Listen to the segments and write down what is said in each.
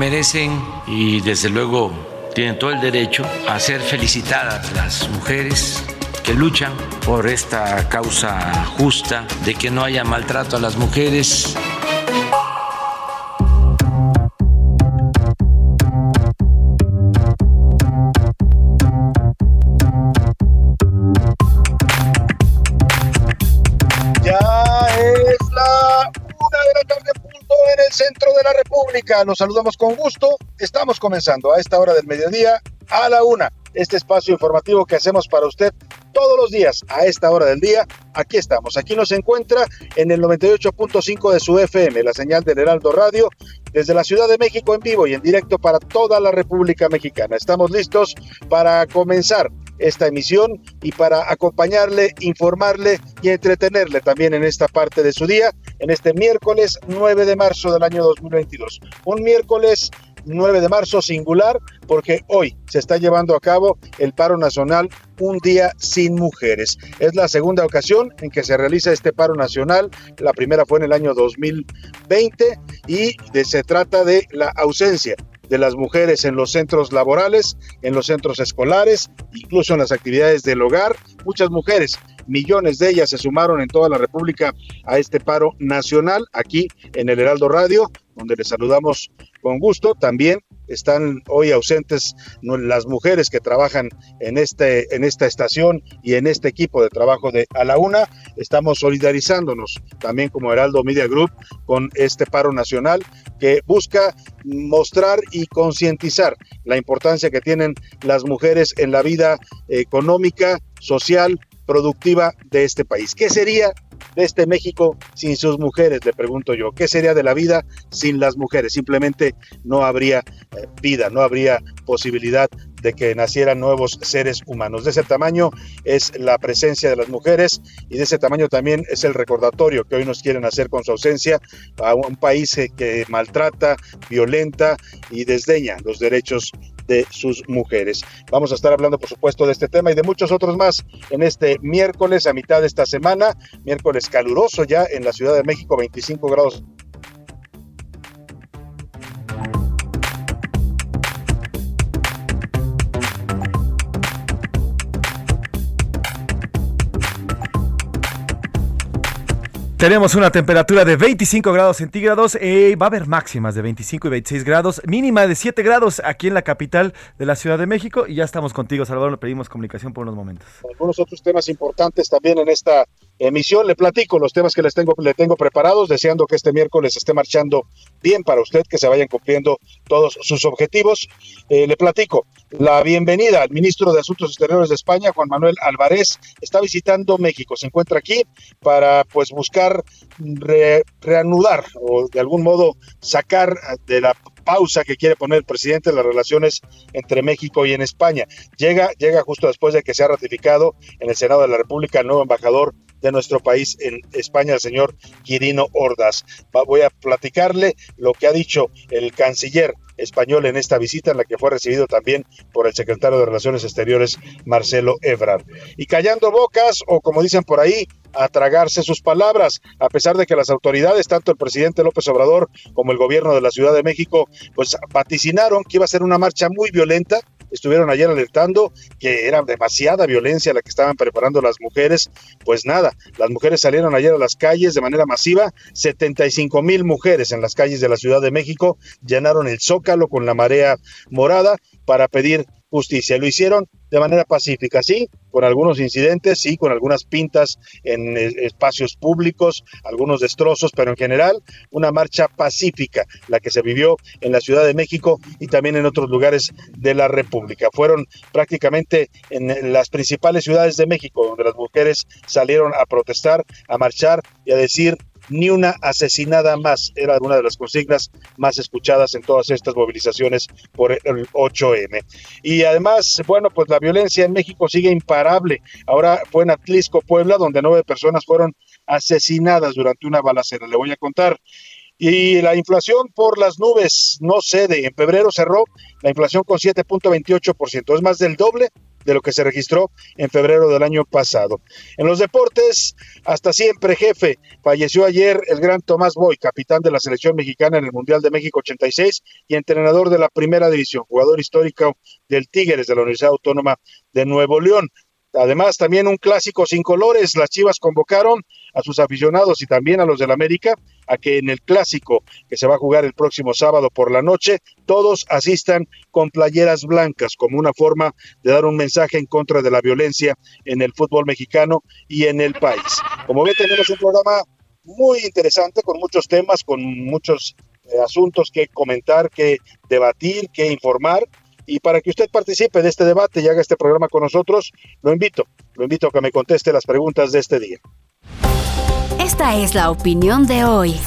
Merecen y desde luego tienen todo el derecho a ser felicitadas las mujeres que luchan por esta causa justa de que no haya maltrato a las mujeres. De la República. Los saludamos con gusto. Estamos comenzando a esta hora del mediodía a la una. Este espacio informativo que hacemos para usted todos los días a esta hora del día. Aquí estamos. Aquí nos encuentra en el 98.5 de su FM, la señal del Heraldo Radio, desde la Ciudad de México en vivo y en directo para toda la República Mexicana. Estamos listos para comenzar esta emisión y para acompañarle, informarle y entretenerle también en esta parte de su día, en este miércoles 9 de marzo del año 2022. Un miércoles 9 de marzo singular porque hoy se está llevando a cabo el paro nacional Un Día Sin Mujeres. Es la segunda ocasión en que se realiza este paro nacional. La primera fue en el año 2020 y de- se trata de la ausencia de las mujeres en los centros laborales, en los centros escolares, incluso en las actividades del hogar. Muchas mujeres, millones de ellas se sumaron en toda la República a este paro nacional aquí en el Heraldo Radio, donde les saludamos con gusto. También están hoy ausentes las mujeres que trabajan en, este, en esta estación y en este equipo de trabajo de A la Una. Estamos solidarizándonos también como Heraldo Media Group con este paro nacional que busca mostrar y concientizar la importancia que tienen las mujeres en la vida económica, social, productiva de este país. ¿Qué sería de este México sin sus mujeres? Le pregunto yo. ¿Qué sería de la vida sin las mujeres? Simplemente no habría eh, vida, no habría posibilidad de que nacieran nuevos seres humanos. De ese tamaño es la presencia de las mujeres y de ese tamaño también es el recordatorio que hoy nos quieren hacer con su ausencia a un país que maltrata, violenta y desdeña los derechos de sus mujeres. Vamos a estar hablando, por supuesto, de este tema y de muchos otros más en este miércoles a mitad de esta semana, miércoles caluroso ya en la Ciudad de México, 25 grados Tenemos una temperatura de 25 grados centígrados, eh, va a haber máximas de 25 y 26 grados, mínima de 7 grados aquí en la capital de la Ciudad de México y ya estamos contigo, Salvador, le pedimos comunicación por unos momentos. algunos otros temas importantes también en esta emisión. Le platico los temas que les tengo, le tengo preparados, deseando que este miércoles esté marchando bien para usted, que se vayan cumpliendo todos sus objetivos. Eh, le platico la bienvenida al ministro de Asuntos Exteriores de España, Juan Manuel Álvarez, está visitando México, se encuentra aquí para pues buscar re- reanudar o de algún modo sacar de la pausa que quiere poner el presidente las relaciones entre México y en España. Llega, llega justo después de que se ha ratificado en el Senado de la República el nuevo embajador de nuestro país en España, el señor Quirino Ordaz. Voy a platicarle lo que ha dicho el canciller español en esta visita en la que fue recibido también por el secretario de Relaciones Exteriores, Marcelo Ebrard. Y callando bocas, o como dicen por ahí, a tragarse sus palabras, a pesar de que las autoridades, tanto el presidente López Obrador como el gobierno de la Ciudad de México, pues vaticinaron que iba a ser una marcha muy violenta, estuvieron ayer alertando que era demasiada violencia la que estaban preparando las mujeres. Pues nada, las mujeres salieron ayer a las calles de manera masiva, 75 mil mujeres en las calles de la Ciudad de México llenaron el zócalo con la marea morada para pedir justicia. Lo hicieron de manera pacífica, sí, con algunos incidentes, sí, con algunas pintas en eh, espacios públicos, algunos destrozos, pero en general una marcha pacífica, la que se vivió en la Ciudad de México y también en otros lugares de la República. Fueron prácticamente en las principales ciudades de México donde las mujeres salieron a protestar, a marchar y a decir ni una asesinada más. Era una de las consignas más escuchadas en todas estas movilizaciones por el 8M. Y además, bueno, pues la violencia en México sigue imparable. Ahora fue en Atlisco, Puebla, donde nueve personas fueron asesinadas durante una balacera. Le voy a contar. Y la inflación por las nubes no cede. En febrero cerró la inflación con 7.28%. Es más del doble de lo que se registró en febrero del año pasado. En los deportes, hasta siempre jefe, falleció ayer el gran Tomás Boy, capitán de la selección mexicana en el Mundial de México 86 y entrenador de la primera división, jugador histórico del Tigres de la Universidad Autónoma de Nuevo León. Además, también un clásico sin colores. Las Chivas convocaron a sus aficionados y también a los del América a que en el clásico que se va a jugar el próximo sábado por la noche, todos asistan con playeras blancas como una forma de dar un mensaje en contra de la violencia en el fútbol mexicano y en el país. Como ven, tenemos un programa muy interesante con muchos temas, con muchos eh, asuntos que comentar, que debatir, que informar. Y para que usted participe de este debate y haga este programa con nosotros, lo invito, lo invito a que me conteste las preguntas de este día. Esta es la opinión de hoy.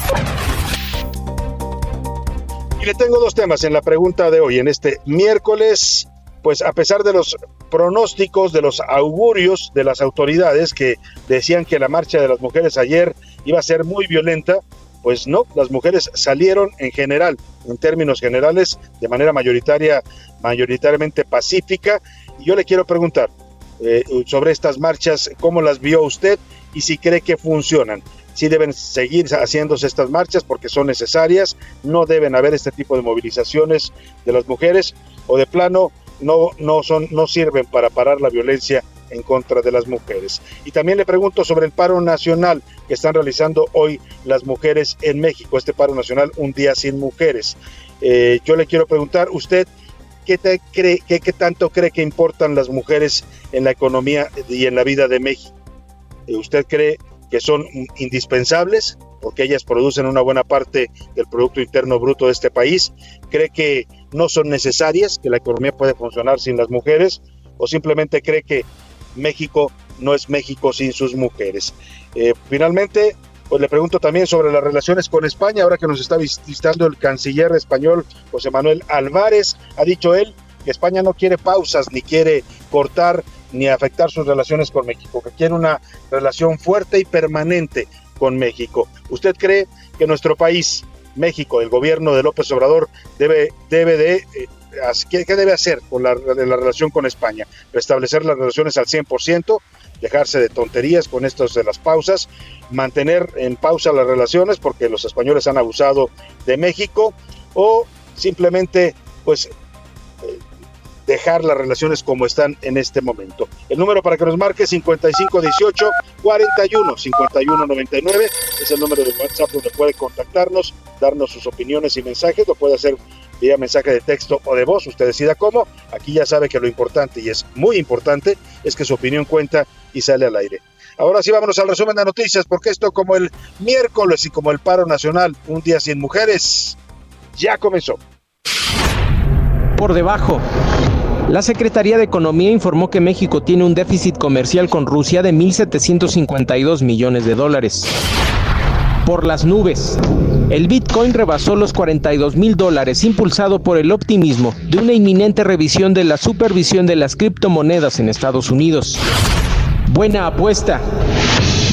Y le tengo dos temas en la pregunta de hoy, en este miércoles. Pues a pesar de los pronósticos, de los augurios de las autoridades que decían que la marcha de las mujeres ayer iba a ser muy violenta, pues no, las mujeres salieron en general, en términos generales, de manera mayoritaria, mayoritariamente pacífica. Y yo le quiero preguntar eh, sobre estas marchas, ¿cómo las vio usted y si cree que funcionan. Si deben seguir haciéndose estas marchas porque son necesarias, no deben haber este tipo de movilizaciones de las mujeres o de plano no, no, son, no sirven para parar la violencia en contra de las mujeres. Y también le pregunto sobre el paro nacional que están realizando hoy las mujeres en México, este paro nacional Un Día Sin Mujeres. Eh, yo le quiero preguntar, ¿usted qué, te cree, qué, qué tanto cree que importan las mujeres en la economía y en la vida de México? ¿Usted cree que son indispensables porque ellas producen una buena parte del Producto Interno Bruto de este país? ¿Cree que no son necesarias, que la economía puede funcionar sin las mujeres? ¿O simplemente cree que México no es México sin sus mujeres? Eh, finalmente, pues le pregunto también sobre las relaciones con España, ahora que nos está visitando el canciller español José Manuel Álvarez, ha dicho él que España no quiere pausas ni quiere cortar ni afectar sus relaciones con México, que quiere una relación fuerte y permanente con México. ¿Usted cree que nuestro país, México, el gobierno de López Obrador, debe, debe de... Eh, ¿qué, debe hacer con la, la relación con España? Restablecer las relaciones al 100%, dejarse de tonterías con estos de las pausas, mantener en pausa las relaciones porque los españoles han abusado de México o simplemente pues dejar las relaciones como están en este momento. El número para que nos marque 5518 41 5199 es el número de WhatsApp donde puede contactarnos, darnos sus opiniones y mensajes, lo puede hacer vía mensaje de texto o de voz, usted decida cómo. Aquí ya sabe que lo importante y es muy importante es que su opinión cuenta y sale al aire. Ahora sí vámonos al resumen de noticias porque esto como el miércoles y como el paro nacional, un día sin mujeres, ya comenzó. Por debajo la Secretaría de Economía informó que México tiene un déficit comercial con Rusia de 1.752 millones de dólares. Por las nubes. El Bitcoin rebasó los 42 mil dólares impulsado por el optimismo de una inminente revisión de la supervisión de las criptomonedas en Estados Unidos. Buena apuesta.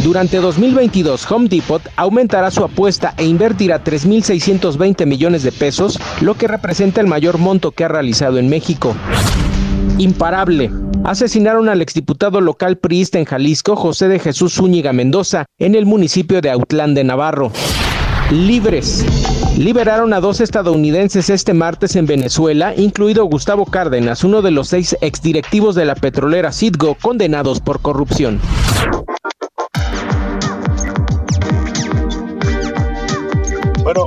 Durante 2022, Home Depot aumentará su apuesta e invertirá 3.620 millones de pesos, lo que representa el mayor monto que ha realizado en México. Imparable. Asesinaron al exdiputado local priista en Jalisco, José de Jesús Zúñiga Mendoza, en el municipio de Autlán de Navarro. Libres. Liberaron a dos estadounidenses este martes en Venezuela, incluido Gustavo Cárdenas, uno de los seis exdirectivos de la petrolera Citgo condenados por corrupción. Bueno,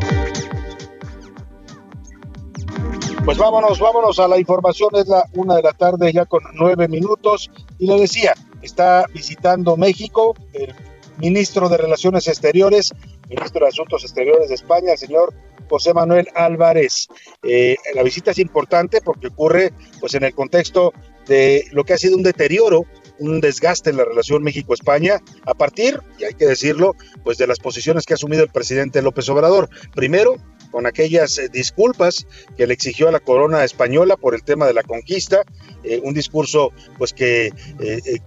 pues vámonos, vámonos a la información. Es la una de la tarde, ya con nueve minutos. Y le decía, está visitando México el ministro de Relaciones Exteriores, ministro de Asuntos Exteriores de España, el señor José Manuel Álvarez. Eh, la visita es importante porque ocurre pues en el contexto de lo que ha sido un deterioro un desgaste en la relación México-España a partir, y hay que decirlo, pues de las posiciones que ha asumido el presidente López Obrador. Primero, con aquellas eh, disculpas que le exigió a la corona española por el tema de la conquista, eh, un discurso pues que eh,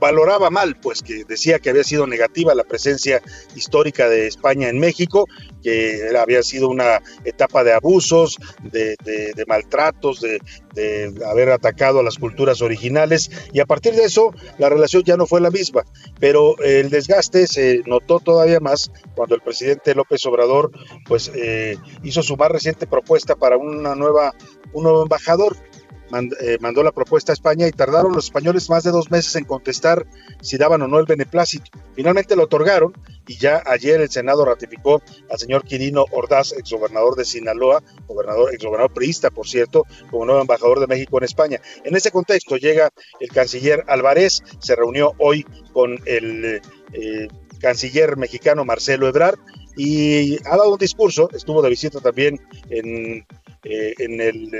valoraba mal, pues que decía que había sido negativa la presencia histórica de España en México, que había sido una etapa de abusos, de, maltratos, de, haber atacado a las culturas originales, y a partir de eso la relación ya no fue la misma, pero el desgaste se notó todavía más cuando el presidente López Obrador pues eh, hizo su más reciente propuesta para una nueva, un nuevo embajador eh, mandó la propuesta a España y tardaron los españoles más de dos meses en contestar si daban o no el beneplácito. Finalmente lo otorgaron y ya ayer el Senado ratificó al señor Quirino Ordaz, exgobernador de Sinaloa, gobernador, exgobernador priista, por cierto, como nuevo embajador de México en España. En ese contexto llega el canciller Álvarez, se reunió hoy con el eh, canciller mexicano Marcelo Ebrard y ha dado un discurso, estuvo de visita también en, eh, en el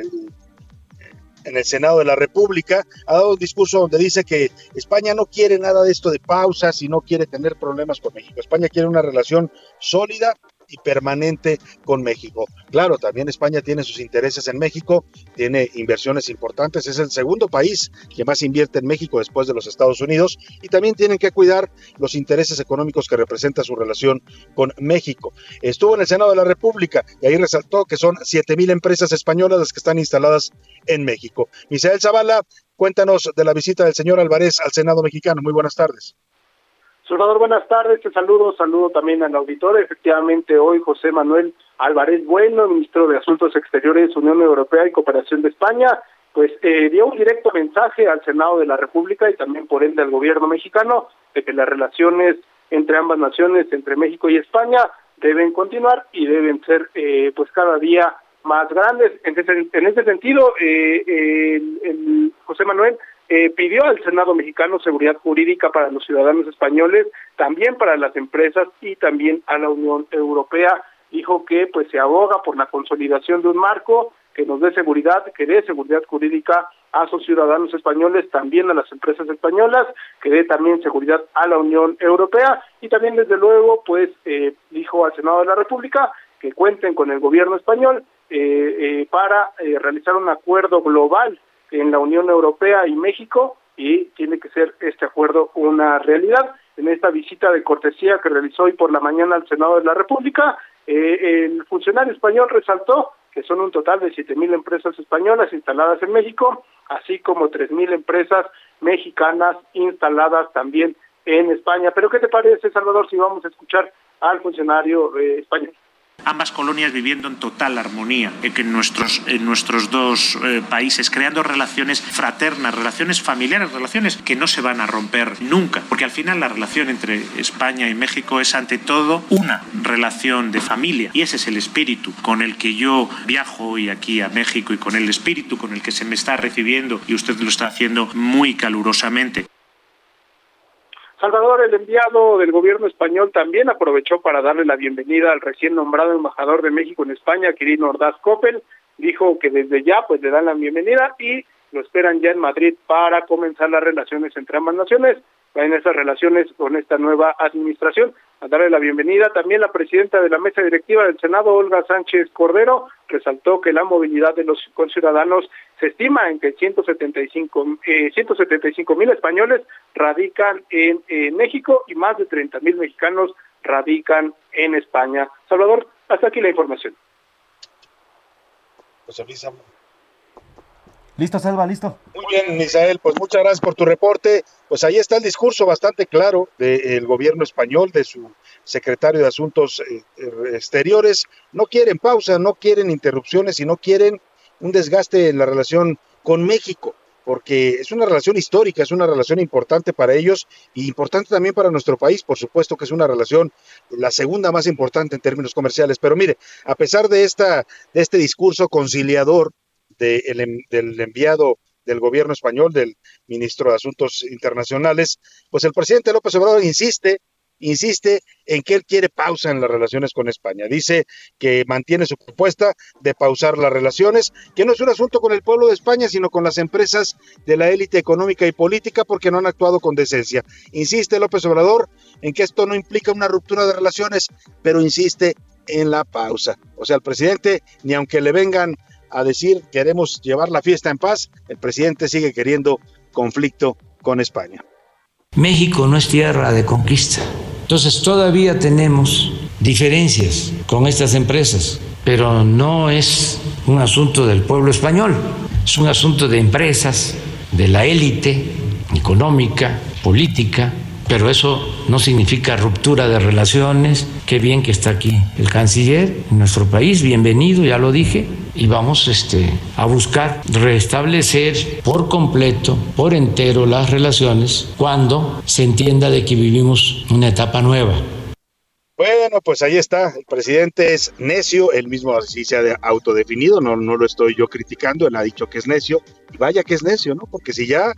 en el Senado de la República, ha dado un discurso donde dice que España no quiere nada de esto de pausas y no quiere tener problemas con México. España quiere una relación sólida y permanente con México. Claro, también España tiene sus intereses en México, tiene inversiones importantes, es el segundo país que más invierte en México después de los Estados Unidos y también tienen que cuidar los intereses económicos que representa su relación con México. Estuvo en el Senado de la República y ahí resaltó que son 7 mil empresas españolas las que están instaladas en México. Misael Zavala, cuéntanos de la visita del señor Álvarez al Senado mexicano. Muy buenas tardes. Salvador, buenas tardes, te saludo, saludo también al auditor. Efectivamente, hoy José Manuel Álvarez Bueno, ministro de Asuntos Exteriores, Unión Europea y Cooperación de España, pues eh, dio un directo mensaje al Senado de la República y también por ende al gobierno mexicano de que las relaciones entre ambas naciones, entre México y España, deben continuar y deben ser eh, pues cada día más grandes. En ese, en ese sentido, eh, el José Manuel eh, pidió al Senado mexicano seguridad jurídica para los ciudadanos españoles, también para las empresas y también a la Unión Europea. Dijo que pues se aboga por la consolidación de un marco que nos dé seguridad, que dé seguridad jurídica a sus ciudadanos españoles, también a las empresas españolas, que dé también seguridad a la Unión Europea y también desde luego pues eh, dijo al Senado de la República que cuenten con el gobierno español eh, para realizar un acuerdo global en la Unión Europea y México y tiene que ser este acuerdo una realidad. En esta visita de cortesía que realizó hoy por la mañana al Senado de la República, eh, el funcionario español resaltó que son un total de siete mil empresas españolas instaladas en México, así como tres mil empresas mexicanas instaladas también en España. Pero ¿qué te parece, Salvador, si vamos a escuchar al funcionario eh, español? Ambas colonias viviendo en total armonía en nuestros, en nuestros dos eh, países, creando relaciones fraternas, relaciones familiares, relaciones que no se van a romper nunca, porque al final la relación entre España y México es ante todo una relación de familia y ese es el espíritu con el que yo viajo hoy aquí a México y con el espíritu con el que se me está recibiendo y usted lo está haciendo muy calurosamente. Salvador, el enviado del gobierno español, también aprovechó para darle la bienvenida al recién nombrado embajador de México en España, Quirino Ordaz Coppel. Dijo que desde ya pues le dan la bienvenida y lo esperan ya en Madrid para comenzar las relaciones entre ambas naciones en esas relaciones con esta nueva administración. A darle la bienvenida también la presidenta de la mesa directiva del Senado, Olga Sánchez Cordero, resaltó que la movilidad de los conciudadanos se estima en que 175 eh, 175 mil españoles radican en, México y más de 30 mil mexicanos radican en España. Salvador, hasta aquí la información. Listo, Selva, listo. Muy bien, Misael, pues muchas gracias por tu reporte. Pues ahí está el discurso bastante claro del gobierno español, de su secretario de Asuntos eh, Exteriores. No quieren pausa, no quieren interrupciones y no quieren un desgaste en la relación con México, porque es una relación histórica, es una relación importante para ellos y importante también para nuestro país, por supuesto que es una relación la segunda más importante en términos comerciales. Pero mire, a pesar de, esta, de este discurso conciliador, del enviado del gobierno español, del ministro de Asuntos Internacionales, pues el presidente López Obrador insiste, insiste en que él quiere pausa en las relaciones con España. Dice que mantiene su propuesta de pausar las relaciones, que no es un asunto con el pueblo de España, sino con las empresas de la élite económica y política porque no han actuado con decencia. Insiste López Obrador en que esto no implica una ruptura de relaciones, pero insiste en la pausa. O sea, el presidente, ni aunque le vengan a decir queremos llevar la fiesta en paz, el presidente sigue queriendo conflicto con España. México no es tierra de conquista. Entonces todavía tenemos diferencias con estas empresas, pero no es un asunto del pueblo español, es un asunto de empresas, de la élite económica, política, pero eso no significa ruptura de relaciones. Qué bien que está aquí el canciller en nuestro país, bienvenido, ya lo dije, y vamos este, a buscar restablecer por completo, por entero las relaciones cuando se entienda de que vivimos una etapa nueva. Bueno, pues ahí está. El presidente es necio, él mismo así se ha autodefinido, no, no lo estoy yo criticando, él ha dicho que es necio, y vaya que es necio, ¿no? Porque si ya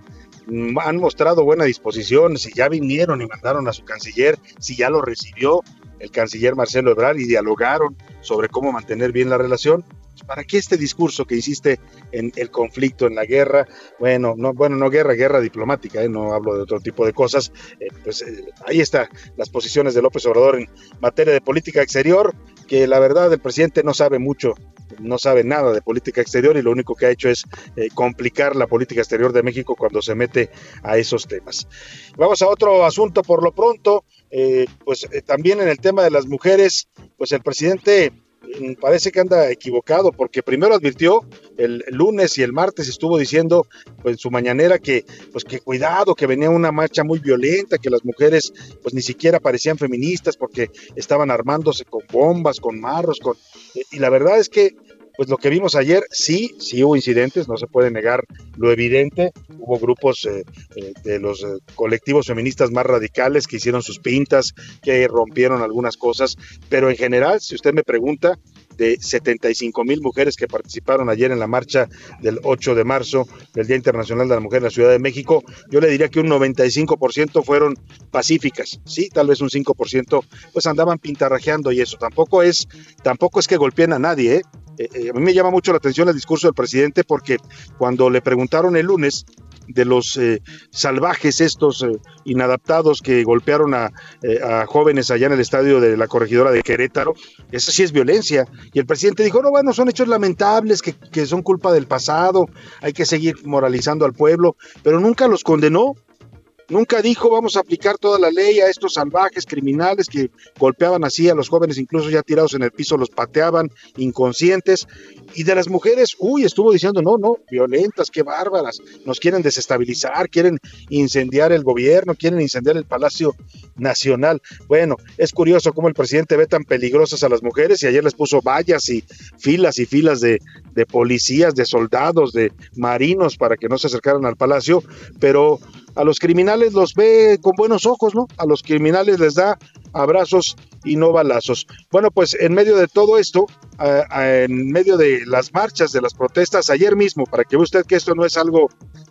han mostrado buena disposición, si ya vinieron y mandaron a su canciller, si ya lo recibió el canciller Marcelo Ebrard y dialogaron sobre cómo mantener bien la relación, pues, ¿para qué este discurso que insiste en el conflicto, en la guerra? Bueno, no, bueno, no guerra, guerra diplomática, ¿eh? no hablo de otro tipo de cosas. Eh, pues eh, ahí están las posiciones de López Obrador en materia de política exterior, que la verdad el presidente no sabe mucho no sabe nada de política exterior y lo único que ha hecho es eh, complicar la política exterior de México cuando se mete a esos temas. Vamos a otro asunto por lo pronto, eh, pues eh, también en el tema de las mujeres, pues el presidente mm, parece que anda equivocado porque primero advirtió el lunes y el martes estuvo diciendo pues, en su mañanera que pues que cuidado que venía una marcha muy violenta que las mujeres pues ni siquiera parecían feministas porque estaban armándose con bombas con marros con y la verdad es que pues lo que vimos ayer, sí, sí hubo incidentes, no se puede negar lo evidente. Hubo grupos eh, eh, de los eh, colectivos feministas más radicales que hicieron sus pintas, que rompieron algunas cosas, pero en general, si usted me pregunta, de 75 mil mujeres que participaron ayer en la marcha del 8 de marzo del Día Internacional de la Mujer en la Ciudad de México, yo le diría que un 95% fueron pacíficas, sí, tal vez un 5% pues andaban pintarrajeando y eso tampoco es, tampoco es que golpeen a nadie, ¿eh? Eh, eh, a mí me llama mucho la atención el discurso del presidente porque cuando le preguntaron el lunes de los eh, salvajes estos inadaptados que golpearon a, jóvenes allá en el estadio de la corregidora de Querétaro, eso sí es violencia. Y el presidente dijo, no, bueno, son hechos lamentables que, que son culpa del pasado, hay que seguir moralizando al pueblo, pero nunca los condenó. Nunca dijo vamos a aplicar toda la ley a estos salvajes criminales que golpeaban así a los jóvenes, incluso ya tirados en el piso, los pateaban inconscientes. Y de las mujeres, uy, estuvo diciendo, no, no, violentas, qué bárbaras, nos quieren desestabilizar, quieren incendiar el gobierno, quieren incendiar el Palacio Nacional. Bueno, es curioso cómo el presidente ve tan peligrosas a las mujeres y ayer les puso vallas y filas y filas de, de policías, de soldados, de marinos para que no se acercaran al palacio, pero a los criminales los ve con buenos ojos, ¿no? A los criminales les da abrazos y no balazos. Bueno, pues en medio de todo esto, en medio de las marchas, de las protestas, ayer mismo, para que vea usted que esto no es algo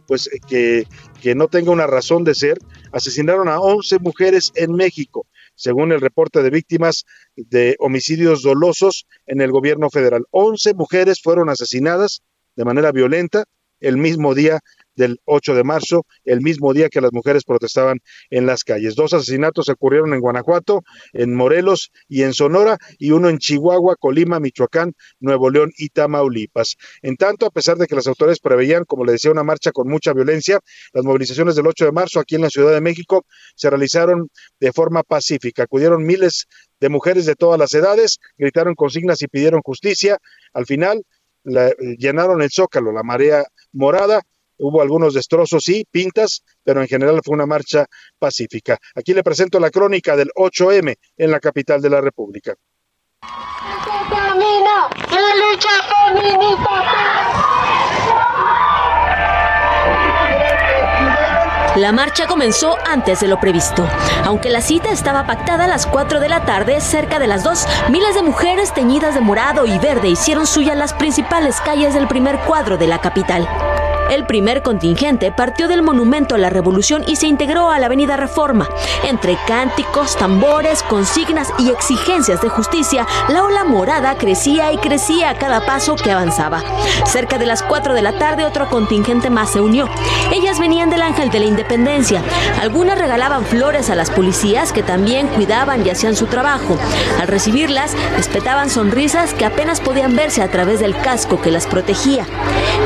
pues que, que no tenga una razón de ser, asesinaron a 11 mujeres en México, según el reporte de víctimas de homicidios dolosos en el gobierno federal. 11 mujeres fueron asesinadas de manera violenta el mismo día del 8 de marzo, el mismo día que las mujeres protestaban en las calles. Dos asesinatos ocurrieron en Guanajuato, en Morelos y en Sonora, y uno en Chihuahua, Colima, Michoacán, Nuevo León y Tamaulipas. En tanto, a pesar de que las autoridades preveían, como le decía, una marcha con mucha violencia, las movilizaciones del 8 de marzo aquí en la Ciudad de México se realizaron de forma pacífica. Acudieron miles de mujeres de todas las edades, gritaron consignas y pidieron justicia. Al final, llenaron el zócalo, la marea morada, Hubo algunos destrozos, sí, pintas, pero en general fue una marcha pacífica. Aquí le presento la crónica del 8M en la capital de la República. La marcha comenzó antes de lo previsto. Aunque la cita estaba pactada a las 4 de la tarde, cerca de las 2, miles de mujeres teñidas de morado y verde hicieron suyas las principales calles del primer cuadro de la capital. El primer contingente partió del Monumento a la Revolución y se integró a la Avenida Reforma. Entre cánticos, tambores, consignas y exigencias de justicia, la ola morada crecía y crecía a cada paso que avanzaba. Cerca de las 4 de la tarde otro contingente más se unió. Ellas venían del Ángel de la Independencia. Algunas regalaban flores a las policías que también cuidaban y hacían su trabajo. Al recibirlas, respetaban sonrisas que apenas podían verse a través del casco que las protegía.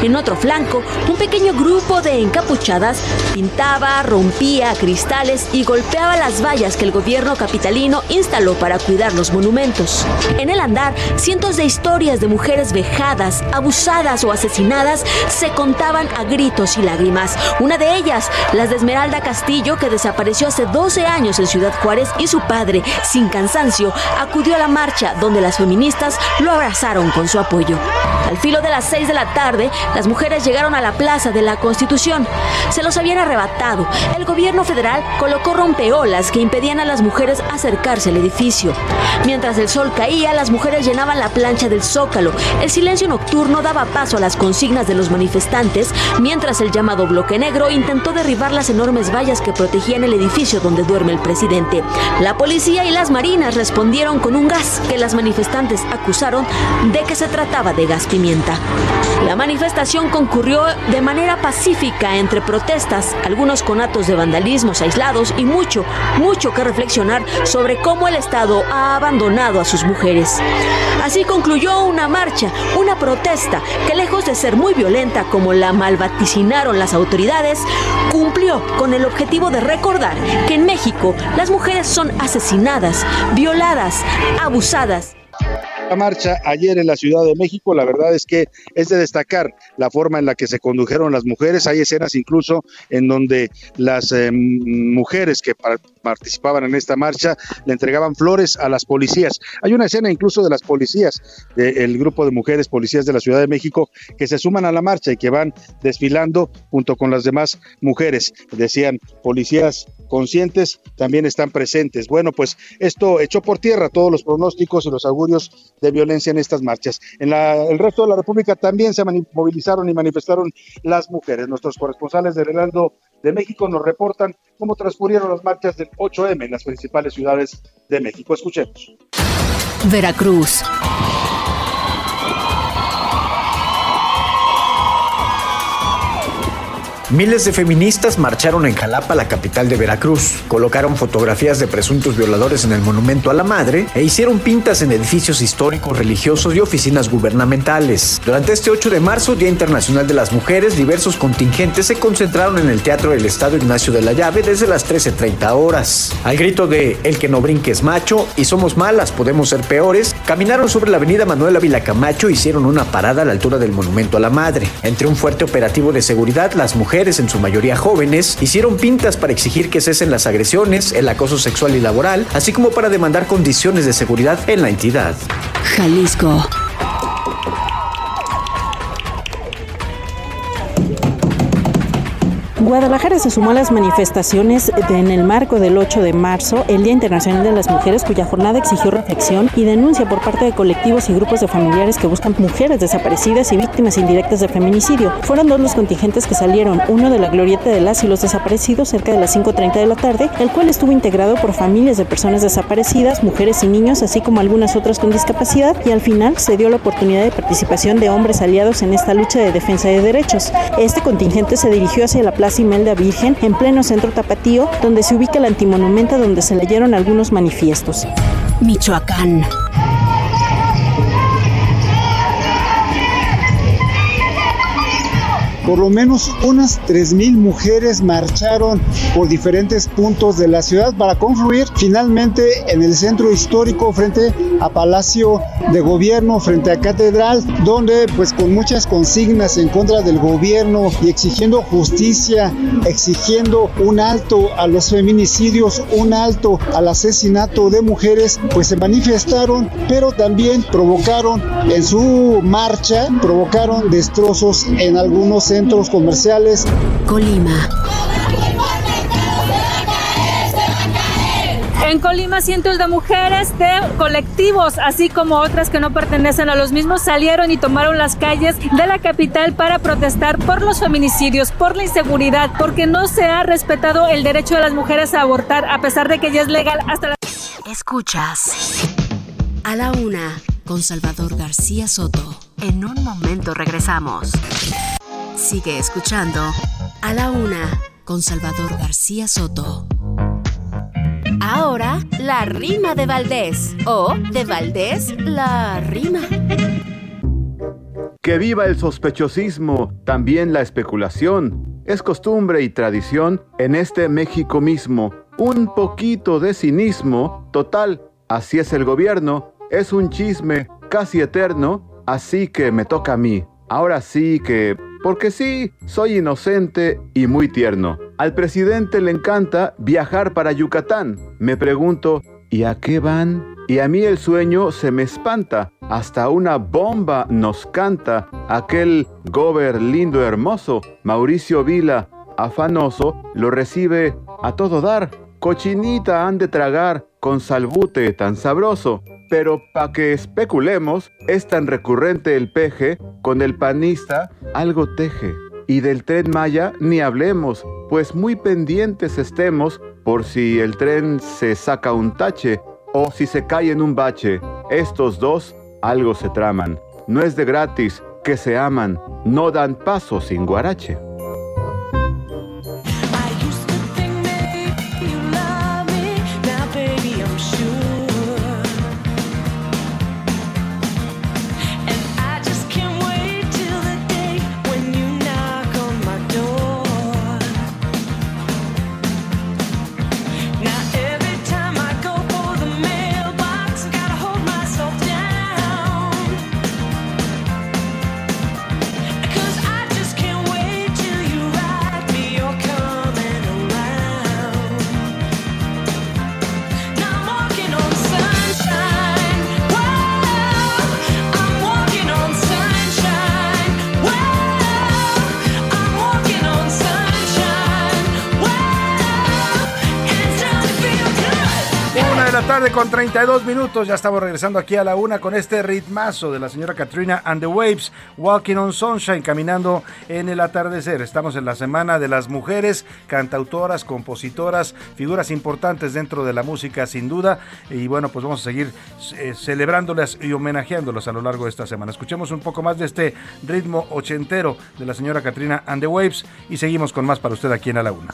En otro flanco, pequeño grupo de encapuchadas pintaba, rompía cristales y golpeaba las vallas que el gobierno capitalino instaló para cuidar los monumentos. En el andar, cientos de historias de mujeres vejadas, abusadas o asesinadas se contaban a gritos y lágrimas. Una de ellas, las de Esmeralda Castillo, que desapareció hace 12 años en Ciudad Juárez y su padre, sin cansancio, acudió a la marcha donde las feministas lo abrazaron con su apoyo. Al filo de las 6 de la tarde, las mujeres llegaron a la Plaza de la Constitución. Se los habían arrebatado. El gobierno federal colocó rompeolas que impedían a las mujeres acercarse al edificio. Mientras el sol caía, las mujeres llenaban la plancha del zócalo. El silencio nocturno daba paso a las consignas de los manifestantes, mientras el llamado bloque negro intentó derribar las enormes vallas que protegían el edificio donde duerme el presidente. La policía y las marinas respondieron con un gas que las manifestantes acusaron de que se trataba de gas pimienta. La manifestación concurrió de manera pacífica entre protestas, algunos con actos de vandalismos aislados y mucho, mucho que reflexionar sobre cómo el Estado ha abandonado a sus mujeres. Así concluyó una marcha, una protesta que lejos de ser muy violenta como la malvaticinaron las autoridades, cumplió con el objetivo de recordar que en México las mujeres son asesinadas, violadas, abusadas la marcha ayer en la Ciudad de México. La verdad es que es de destacar la forma en la que se condujeron las mujeres. Hay escenas incluso en donde las eh, mujeres que participaban en esta marcha le entregaban flores a las policías. Hay una escena incluso de las policías, del grupo de mujeres policías de la Ciudad de México que se suman a la marcha y que van desfilando junto con las demás mujeres. Decían policías conscientes también están presentes. Bueno, pues esto echó por tierra todos los pronósticos y los augurios de violencia en estas marchas. En el resto de la República también se movilizaron y manifestaron las mujeres. Nuestros corresponsales del Heraldo de México nos reportan cómo transcurrieron las marchas del 8M en las principales ciudades de México. Escuchemos. Veracruz. Miles de feministas marcharon en Jalapa, la capital de Veracruz, colocaron fotografías de presuntos violadores en el monumento a la madre e hicieron pintas en edificios históricos, religiosos y oficinas gubernamentales. Durante este 8 de marzo, Día Internacional de las Mujeres, diversos contingentes se concentraron en el Teatro del Estado Ignacio de la Llave desde las 13.30 horas. Al grito de El que no brinque es macho y somos malas, podemos ser peores, caminaron sobre la avenida Manuel Ávila Camacho e hicieron una parada a la altura del monumento a la madre. Entre un fuerte operativo de seguridad, las mujeres en su mayoría jóvenes, hicieron pintas para exigir que cesen las agresiones, el acoso sexual y laboral, así como para demandar condiciones de seguridad en la entidad. Jalisco. Guadalajara se sumó a las manifestaciones en el marco del 8 de marzo, el Día Internacional de las Mujeres, cuya jornada exigió reflexión y denuncia por parte de colectivos y grupos de familiares que buscan mujeres desaparecidas y víctimas indirectas de feminicidio. Fueron dos los contingentes que salieron, uno de la glorieta de las y los desaparecidos cerca de las 5.30 de la tarde, el cual estuvo integrado por familias de personas desaparecidas, mujeres y niños, así como algunas otras con discapacidad, y al final se dio la oportunidad de participación de hombres aliados en esta lucha de defensa de derechos. Este contingente se dirigió hacia la Plaza Imelda Virgen, en pleno centro tapatío, donde se ubica el antimonumento donde se leyeron algunos manifiestos. Michoacán. Por lo menos unas 3.000 mujeres marcharon por diferentes puntos de la ciudad para confluir finalmente en el centro histórico frente a Palacio de Gobierno, frente a Catedral, donde pues con muchas consignas en contra del gobierno y exigiendo justicia, exigiendo un alto a los feminicidios, un alto al asesinato de mujeres, pues se manifestaron, pero también provocaron en su marcha, provocaron destrozos en algunos centros comerciales. Colima. En Colima, cientos de mujeres de colectivos, así como otras que no pertenecen a los mismos, salieron y tomaron las calles de la capital para protestar por los feminicidios, por la inseguridad, porque no se ha respetado el derecho de las mujeres a abortar, a pesar de que ya es legal hasta la... Escuchas. A la una, con Salvador García Soto. En un momento regresamos. Sigue escuchando A la una con Salvador García Soto. Ahora, la rima de Valdés. O de Valdés, la rima. Que viva el sospechosismo, también la especulación. Es costumbre y tradición en este México mismo. Un poquito de cinismo, total, así es el gobierno. Es un chisme casi eterno, así que me toca a mí. Ahora sí que porque sí, soy inocente y muy tierno. Al presidente le encanta viajar para Yucatán. Me pregunto, ¿y a qué van? Y a mí el sueño se me espanta. Hasta una bomba nos canta. Aquel gober lindo hermoso, Mauricio Vila, afanoso, lo recibe a todo dar. Cochinita han de tragar con salbute tan sabroso. Pero pa' que especulemos, es tan recurrente el peje, con el panista algo teje. Y del tren Maya ni hablemos, pues muy pendientes estemos por si el tren se saca un tache o si se cae en un bache. Estos dos algo se traman. No es de gratis que se aman, no dan paso sin guarache. Con 32 minutos. Ya estamos regresando aquí a la una con este ritmazo de la señora Katrina and the Waves, Walking on Sunshine, caminando en el atardecer. Estamos en la semana de las mujeres, cantautoras, compositoras, figuras importantes dentro de la música, sin duda. Y bueno, pues vamos a seguir eh, celebrándolas y homenajeándolas a lo largo de esta semana. Escuchemos un poco más de este ritmo ochentero de la señora Katrina and the Waves y seguimos con más para usted aquí en A la Una.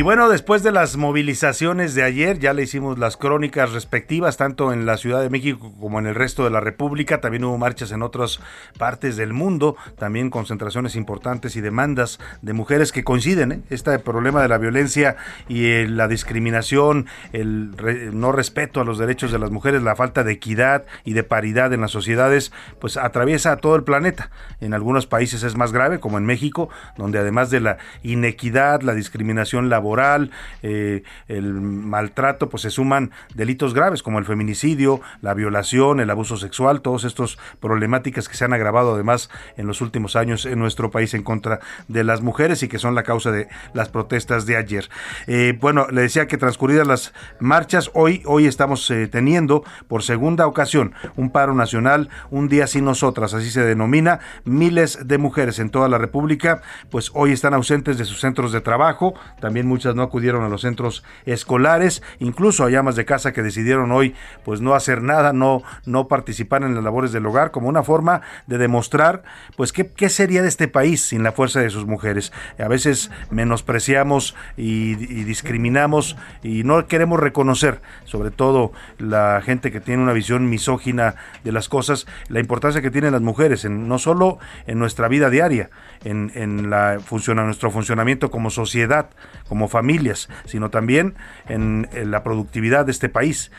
Y bueno, después de las movilizaciones de ayer, ya le hicimos las crónicas respectivas, tanto en la Ciudad de México como en el resto de la República. También hubo marchas en otras partes del mundo, también concentraciones importantes y demandas de mujeres que coinciden. ¿eh? Este problema de la violencia y eh, la discriminación, el no respeto a los derechos de las mujeres, la falta de equidad y de paridad en las sociedades, pues atraviesa a todo el planeta. En algunos países es más grave, como en México, donde además de la inequidad, la discriminación, la laboral, eh, el maltrato, pues se suman delitos graves como el feminicidio, la violación, el abuso sexual, todos estos problemáticas que se han agravado además en los últimos años en nuestro país en contra de las mujeres y que son la causa de las protestas de ayer. Eh, bueno, le decía que transcurridas las marchas, hoy, hoy estamos eh, teniendo por segunda ocasión un paro nacional, un día sin nosotras, así se denomina, miles de mujeres en toda la República, pues hoy están ausentes de sus centros de trabajo, también muchas no acudieron a los centros escolares, incluso hay amas de casa que decidieron hoy pues no hacer nada, no, no participar en las labores del hogar como una forma de demostrar pues qué, qué sería de este país sin la fuerza de sus mujeres. A veces menospreciamos y, y discriminamos y no queremos reconocer, sobre todo la gente que tiene una visión misógina de las cosas, la importancia que tienen las mujeres, en, no solo en nuestra vida diaria, en, en la, funciona, nuestro funcionamiento como sociedad, como familias, sino también en, la productividad de este país.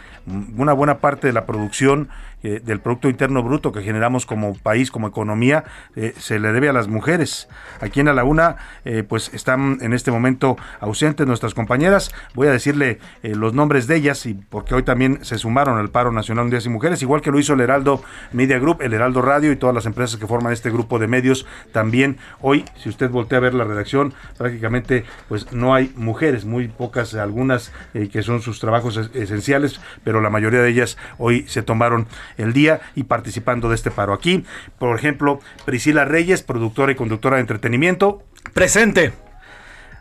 Una buena parte de la producción eh, del Producto Interno Bruto que generamos como país, como economía, eh, se le debe a las mujeres. Aquí en la Laguna, eh, pues están en este momento ausentes nuestras compañeras. Voy a decirle los nombres de ellas, y porque hoy también se sumaron al paro nacional de y mujeres, igual que lo hizo el Heraldo Media Group, el Heraldo Radio y todas las empresas que forman este grupo de medios. También hoy, si usted voltea a ver la redacción, prácticamente pues no hay mujeres, muy pocas, algunas que son sus trabajos esenciales, pero la mayoría de ellas hoy se tomaron el día y participando de este paro. Aquí, por ejemplo, Priscila Reyes, productora y conductora de entretenimiento. Presente.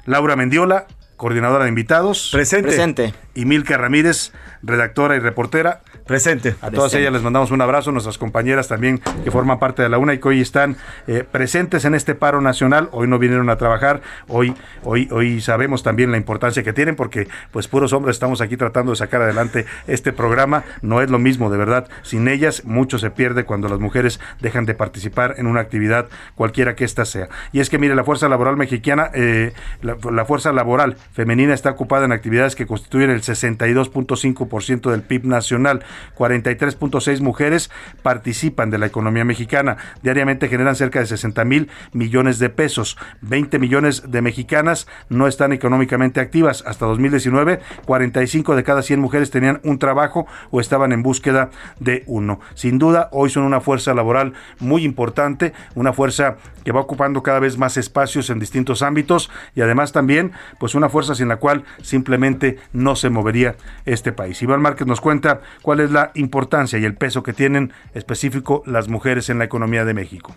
Laura Mendiola, coordinadora de invitados. Presente. Presente. Y Milka Ramírez, redactora y reportera. Presente. A todas ellas les mandamos un abrazo, nuestras compañeras también que forman parte de la UNA y que hoy están eh, presentes en este paro nacional. Hoy no vinieron a trabajar, hoy, hoy, hoy sabemos también la importancia que tienen porque pues puros hombres estamos aquí tratando de sacar adelante este programa. No es lo mismo, de verdad. Sin ellas mucho se pierde cuando las mujeres dejan de participar en una actividad cualquiera que ésta sea. Y es que mire, la fuerza laboral mexicana, eh, la, la fuerza laboral femenina está ocupada en actividades que constituyen el 62.5% del PIB nacional. 43.6 mujeres participan de la economía mexicana. Diariamente generan cerca de 60 mil millones de pesos. 20 millones de mexicanas no están económicamente activas. Hasta 2019, 45 de cada 100 mujeres tenían un trabajo o estaban en búsqueda de uno. Sin duda, hoy son una fuerza laboral muy importante, una fuerza que va ocupando cada vez más espacios en distintos ámbitos y además también, pues una fuerza sin la cual simplemente no se movería este país. Iván Márquez nos cuenta cuál es la importancia y el peso que tienen específico las mujeres en la economía de México.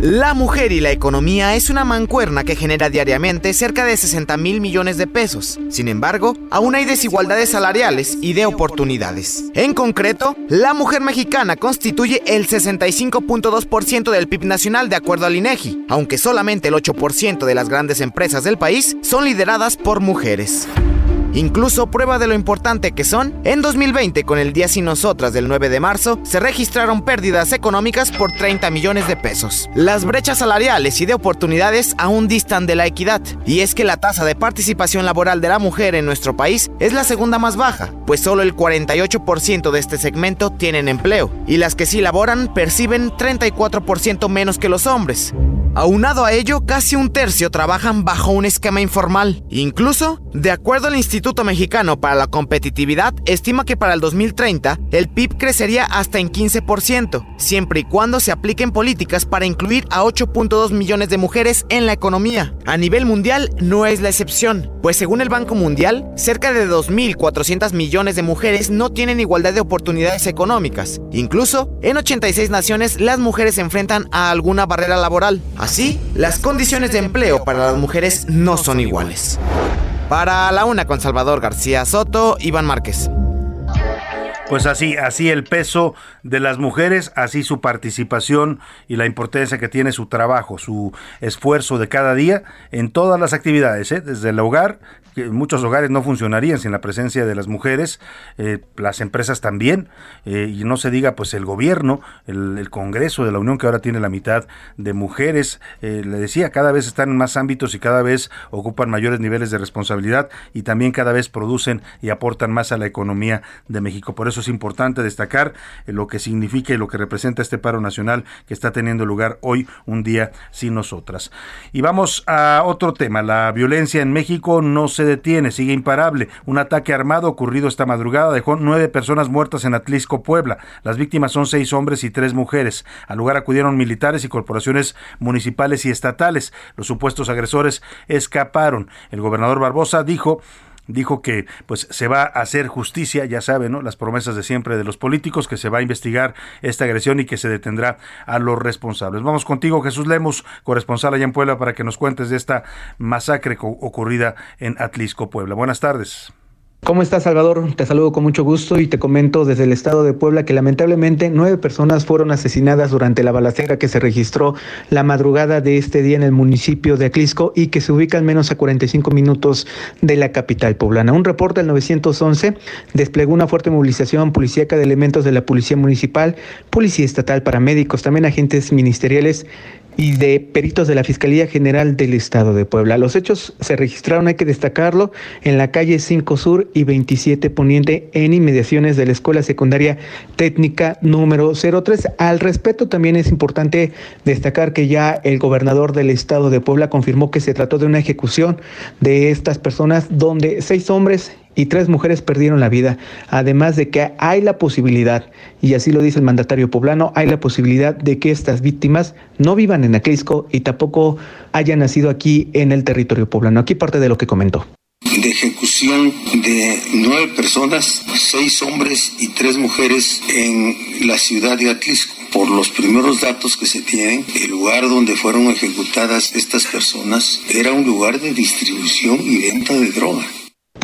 La mujer y la economía es una mancuerna que genera diariamente cerca de 60 mil millones de pesos. Sin embargo, aún hay desigualdades salariales y de oportunidades. En concreto, la mujer mexicana constituye el 65.2% del PIB nacional de acuerdo al INEGI, aunque solamente el 8% de las grandes empresas del país son lideradas por mujeres. Incluso prueba de lo importante que son, en 2020 con el Día Sin Nosotras del 9 de marzo, se registraron pérdidas económicas por 30 millones de pesos. Las brechas salariales y de oportunidades aún distan de la equidad, y es que la tasa de participación laboral de la mujer en nuestro país es la segunda más baja, pues solo el 48% de este segmento tienen empleo, y las que sí laboran perciben 34% menos que los hombres. Aunado a ello, casi un tercio trabajan bajo un esquema informal. Incluso, de acuerdo al Instituto Mexicano para la Competitividad, estima que para el 2030 el PIB crecería hasta en 15%, siempre y cuando se apliquen políticas para incluir a 8.2 millones de mujeres en la economía. A nivel mundial no es la excepción, pues según el Banco Mundial, cerca de 2.400 millones de mujeres no tienen igualdad de oportunidades económicas. Incluso, en 86 naciones las mujeres se enfrentan a alguna barrera laboral. Así, las condiciones de empleo para las mujeres no son iguales. Para la una con Salvador García Soto, Iván Márquez. Pues así, así el peso de las mujeres, así su participación y la importancia que tiene su trabajo, su esfuerzo de cada día en todas las actividades, ¿eh? desde el hogar, muchos hogares no funcionarían sin la presencia de las mujeres, eh, las empresas también, eh, y no se diga pues el gobierno, el, Congreso de la Unión que ahora tiene la mitad de mujeres, le decía, cada vez están en más ámbitos y cada vez ocupan mayores niveles de responsabilidad y también cada vez producen y aportan más a la economía de México. Por eso es importante destacar eh, lo que significa y lo que representa este paro nacional que está teniendo lugar hoy, un día sin nosotras. Y vamos a otro tema. La violencia en México no se detiene, sigue imparable. Un ataque armado ocurrido esta madrugada dejó nueve personas muertas en Atlisco, Puebla. Las víctimas son seis hombres y tres mujeres. Al lugar acudieron militares y corporaciones municipales y estatales. Los supuestos agresores escaparon. El gobernador Barbosa dijo dijo que pues se va a hacer justicia, ya saben, ¿no? Las promesas de siempre de los políticos, que se va a investigar esta agresión y que se detendrá a los responsables. Vamos contigo, Jesús Lemos, corresponsal allá en Puebla, para que nos cuentes de esta masacre ocurrida en Atlisco, Puebla. Buenas tardes. ¿Cómo estás, Salvador? Te saludo con mucho gusto y te comento desde el estado de Puebla que lamentablemente nueve personas fueron asesinadas durante la balacera que se registró la madrugada de este día en el municipio de Aclisco y que se ubica al menos a 45 minutos de la capital poblana. Un reporte del 911 desplegó una fuerte movilización policíaca de elementos de la Policía Municipal, Policía Estatal, paramédicos, también agentes ministeriales y de peritos de la Fiscalía General del Estado de Puebla. Los hechos se registraron, hay que destacarlo, en la calle 5 Sur y 27 Poniente en inmediaciones de la Escuela Secundaria Técnica número 03. Al respecto también es importante destacar que ya el gobernador del Estado de Puebla confirmó que se trató de una ejecución de estas personas donde seis hombres y tres mujeres perdieron la vida, además de que hay la posibilidad, y así lo dice el mandatario poblano, hay la posibilidad de que estas víctimas no vivan en Aclisco y tampoco hayan nacido aquí en el territorio poblano. Aquí parte de lo que comentó de ejecución de nueve personas, seis hombres y tres mujeres en la ciudad de Atlisco. Por los primeros datos que se tienen, el lugar donde fueron ejecutadas estas personas era un lugar de distribución y venta de droga.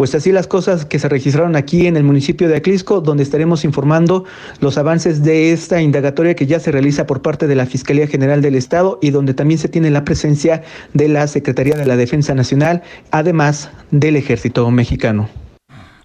Pues así las cosas que se registraron aquí en el municipio de Aclisco, donde estaremos informando los avances de esta indagatoria que ya se realiza por parte de la Fiscalía General del Estado y donde también se tiene la presencia de la Secretaría de la Defensa Nacional, además del Ejército Mexicano.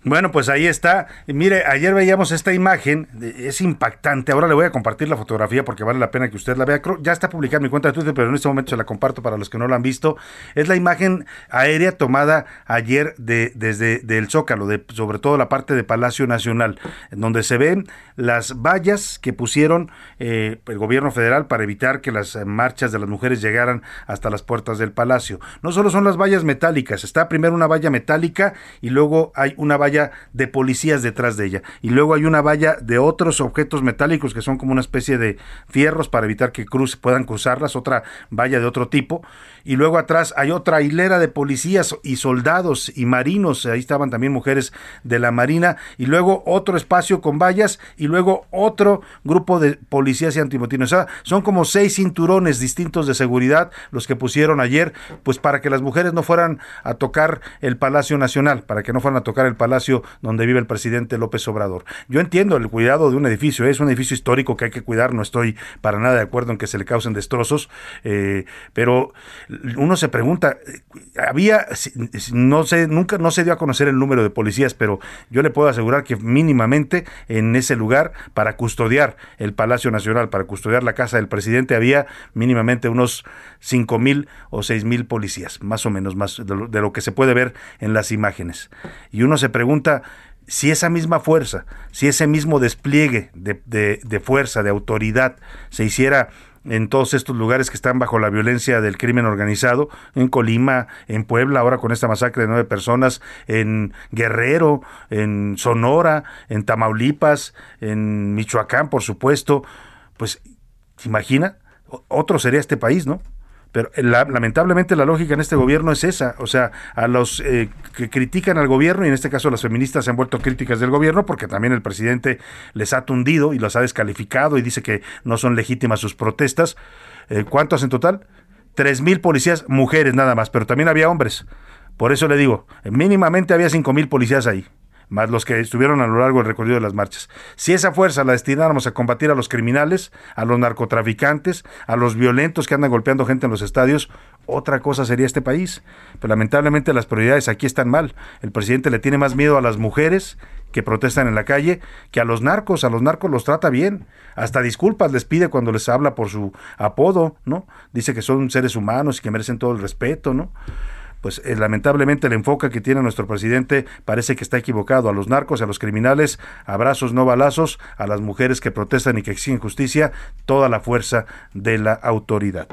Bueno, pues ahí está. Mire, ayer veíamos esta imagen, es impactante. Ahora le voy a compartir la fotografía porque vale la pena que usted la vea. Ya está publicada en mi cuenta de Twitter, pero en este momento se la comparto para los que no la han visto. Es la imagen aérea tomada ayer de, desde del Zócalo, de, sobre todo la parte de Palacio Nacional, donde se ven las vallas que pusieron eh, el gobierno federal para evitar que las marchas de las mujeres llegaran hasta las puertas del palacio. No solo son las vallas metálicas, está primero una valla metálica y luego hay una valla de policías detrás de ella. Y luego hay una valla de otros objetos metálicos que son como una especie de fierros para evitar que puedan cruzarlas, otra valla de otro tipo. Y luego atrás hay otra hilera de policías y soldados y marinos, ahí estaban también mujeres de la Marina. Y luego otro espacio con vallas y luego otro grupo de policías y antimotines. O son como seis cinturones distintos de seguridad los que pusieron ayer, pues para que las mujeres no fueran a tocar el Palacio Nacional, para que no fueran a tocar el Palacio donde vive el presidente López Obrador. Yo entiendo el cuidado de un edificio, es un edificio histórico que hay que cuidar, no estoy para nada de acuerdo en que se le causen destrozos, eh, pero uno se pregunta, había, no sé, nunca no se dio a conocer el número de policías, pero yo le puedo asegurar que mínimamente en ese lugar para custodiar el Palacio Nacional, para custodiar la casa del presidente, había mínimamente unos cinco mil o seis mil policías, más o menos, más de lo que se puede ver en las imágenes. Y uno se pregunta si esa misma fuerza, si ese mismo despliegue de, fuerza, de autoridad, se hiciera en todos estos lugares que están bajo la violencia del crimen organizado, en Colima, en Puebla, ahora con esta masacre de nueve personas, en Guerrero, en Sonora, en Tamaulipas, en Michoacán, por supuesto, pues, ¿se imagina? Otro sería este país, ¿no? Pero eh, lamentablemente la lógica en este gobierno es esa, o sea, a los eh, que critican al gobierno, y en este caso las feministas se han vuelto críticas del gobierno, porque también el presidente les ha tundido y los ha descalificado y dice que no son legítimas sus protestas. Eh, ¿Cuántos en total? Tres mil policías, mujeres nada más, pero también había hombres. Por eso le digo, mínimamente había cinco mil policías ahí más los que estuvieron a lo largo del recorrido de las marchas. Si esa fuerza la destináramos a combatir a los criminales, a los narcotraficantes, a los violentos que andan golpeando gente en los estadios, otra cosa sería este país. Pero lamentablemente las prioridades aquí están mal. El presidente le tiene más miedo a las mujeres que protestan en la calle que a los narcos. A los narcos los trata bien. Hasta disculpas les pide cuando les habla por su apodo, ¿no? Dice que son seres humanos y que merecen todo el respeto, ¿no? Pues eh, lamentablemente el enfoque que tiene nuestro presidente parece que está equivocado. A los narcos, a los criminales, abrazos, no balazos, a las mujeres que protestan y que exigen justicia, toda la fuerza de la autoridad.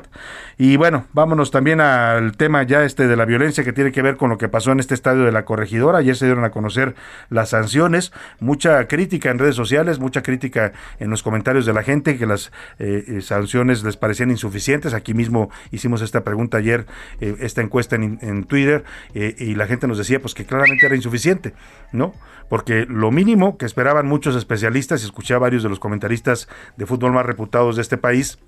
Y bueno, vámonos también al tema ya este de la violencia que tiene que ver con lo que pasó en este estadio de la corregidora. Ayer se dieron a conocer las sanciones, mucha crítica en redes sociales, mucha crítica en los comentarios de la gente que las eh, eh, sanciones les parecían insuficientes. Aquí mismo hicimos esta pregunta ayer, esta encuesta en en Twitter eh, y la gente nos decía pues que claramente era insuficiente, ¿no? Porque lo mínimo que esperaban muchos especialistas, y escuché a varios de los comentaristas de fútbol más reputados de este país,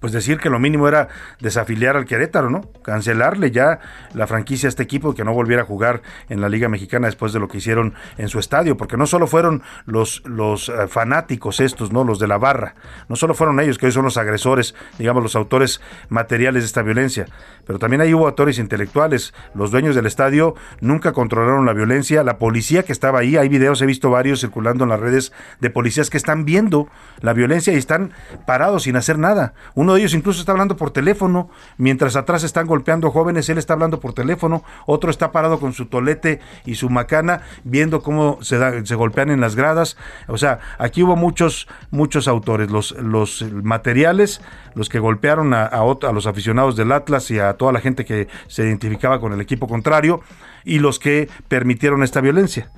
pues decir que lo mínimo era desafiliar al Querétaro, ¿no? Cancelarle ya la franquicia a este equipo que no volviera a jugar en la Liga Mexicana después de lo que hicieron en su estadio, porque no solo fueron los, los eh, fanáticos estos, ¿no? Los de la barra, no solo fueron ellos, que hoy son los agresores, digamos, los autores materiales de esta violencia, pero también ahí hubo autores intelectuales, los dueños del estadio nunca controlaron la violencia, la policía que estaba ahí, hay videos, he visto varios circulando en las redes de policías que están viendo la violencia y están parados sin hacer nada. Uno de ellos incluso está hablando por teléfono, mientras atrás están golpeando jóvenes, él está hablando por teléfono, otro está parado con su tolete y su macana, viendo cómo se, se golpean en las gradas. O sea, aquí hubo muchos, muchos autores, los, los materiales, los que golpearon a, a los aficionados del Atlas y a toda la gente que se identificaba con el equipo contrario, y los que permitieron esta violencia.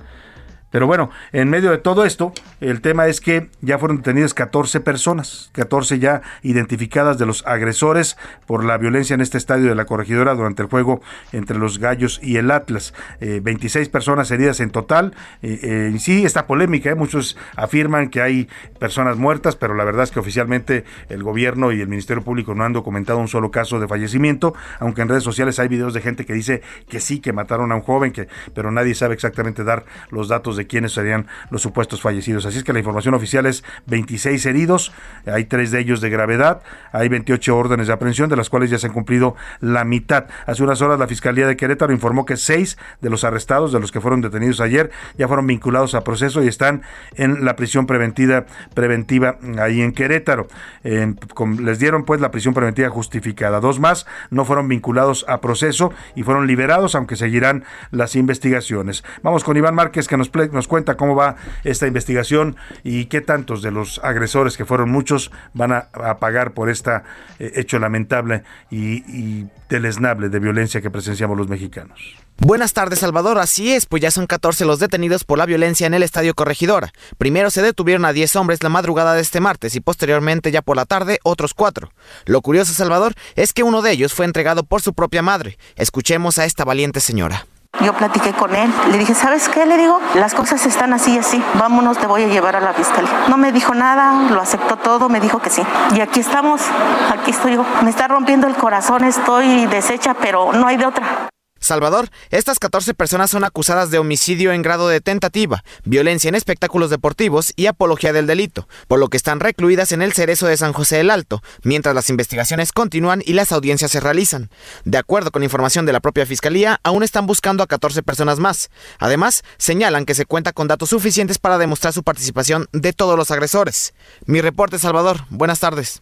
Pero bueno, en medio de todo esto, el tema es que ya fueron detenidas 14 personas, 14 ya identificadas de los agresores por la violencia en este estadio de la corregidora durante el juego entre los Gallos y el Atlas. 26 eh, personas heridas en total. Eh, eh, sí, esta polémica, muchos afirman que hay personas muertas, pero la verdad es que oficialmente el gobierno y el Ministerio Público no han documentado un solo caso de fallecimiento, aunque en redes sociales hay videos de gente que dice que sí, que mataron a un joven, que, pero nadie sabe exactamente dar los datos quiénes serían los supuestos fallecidos. Así es que la información oficial es 26 heridos, hay tres de ellos de gravedad, hay 28 órdenes de aprehensión, de las cuales ya se han cumplido la mitad. Hace unas horas la Fiscalía de Querétaro informó que seis de los arrestados, de los que fueron detenidos ayer, ya fueron vinculados a proceso y están en la prisión preventiva, preventiva ahí en Querétaro. les dieron pues la prisión preventiva justificada. Dos más no fueron vinculados a proceso y fueron liberados, aunque seguirán las investigaciones. Vamos con Iván Márquez que nos, nos cuenta cómo va esta investigación y qué tantos de los agresores, que fueron muchos, van a, pagar por este hecho lamentable y, y deleznable de violencia que presenciamos los mexicanos. Buenas tardes, Salvador. Así es, pues ya son 14 los detenidos por la violencia en el Estadio Corregidora. Primero se detuvieron a 10 hombres la madrugada de este martes y posteriormente ya por la tarde otros cuatro. Lo curioso, Salvador, es que uno de ellos fue entregado por su propia madre. Escuchemos a esta valiente señora. Yo platiqué con él, le dije, ¿sabes qué? Le digo, las cosas están así y así, vámonos, te voy a llevar a la fiscalía. No me dijo nada, lo aceptó todo, me dijo que sí. Y aquí estamos, aquí estoy yo. Me está rompiendo el corazón, estoy deshecha, pero no hay de otra. Salvador, estas 14 personas son acusadas de homicidio en grado de tentativa, violencia en espectáculos deportivos y apología del delito, por lo que están recluidas en el cerezo de San José del Alto, mientras las investigaciones continúan y las audiencias se realizan. De acuerdo con información de la propia Fiscalía, aún están buscando a 14 personas más. Además, señalan que se cuenta con datos suficientes para demostrar su participación de todos los agresores. Mi reporte, Salvador. Buenas tardes.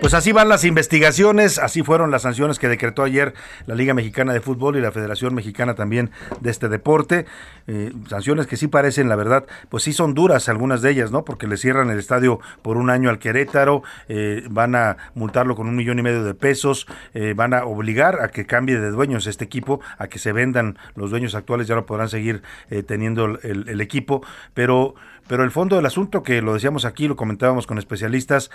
Pues así van las investigaciones, así fueron las sanciones que decretó ayer la Liga Mexicana de Fútbol y la Federación Mexicana también de este deporte. Eh, sanciones que sí parecen, la verdad, pues sí son duras algunas de ellas, ¿no? Porque le cierran el estadio por un año al Querétaro, eh, van a multarlo con un millón y medio de pesos, eh, van a obligar a que cambie de dueños este equipo, a que se vendan los dueños actuales, ya no podrán seguir teniendo el, el equipo, pero pero el fondo del asunto, que lo decíamos aquí, lo comentábamos con especialistas,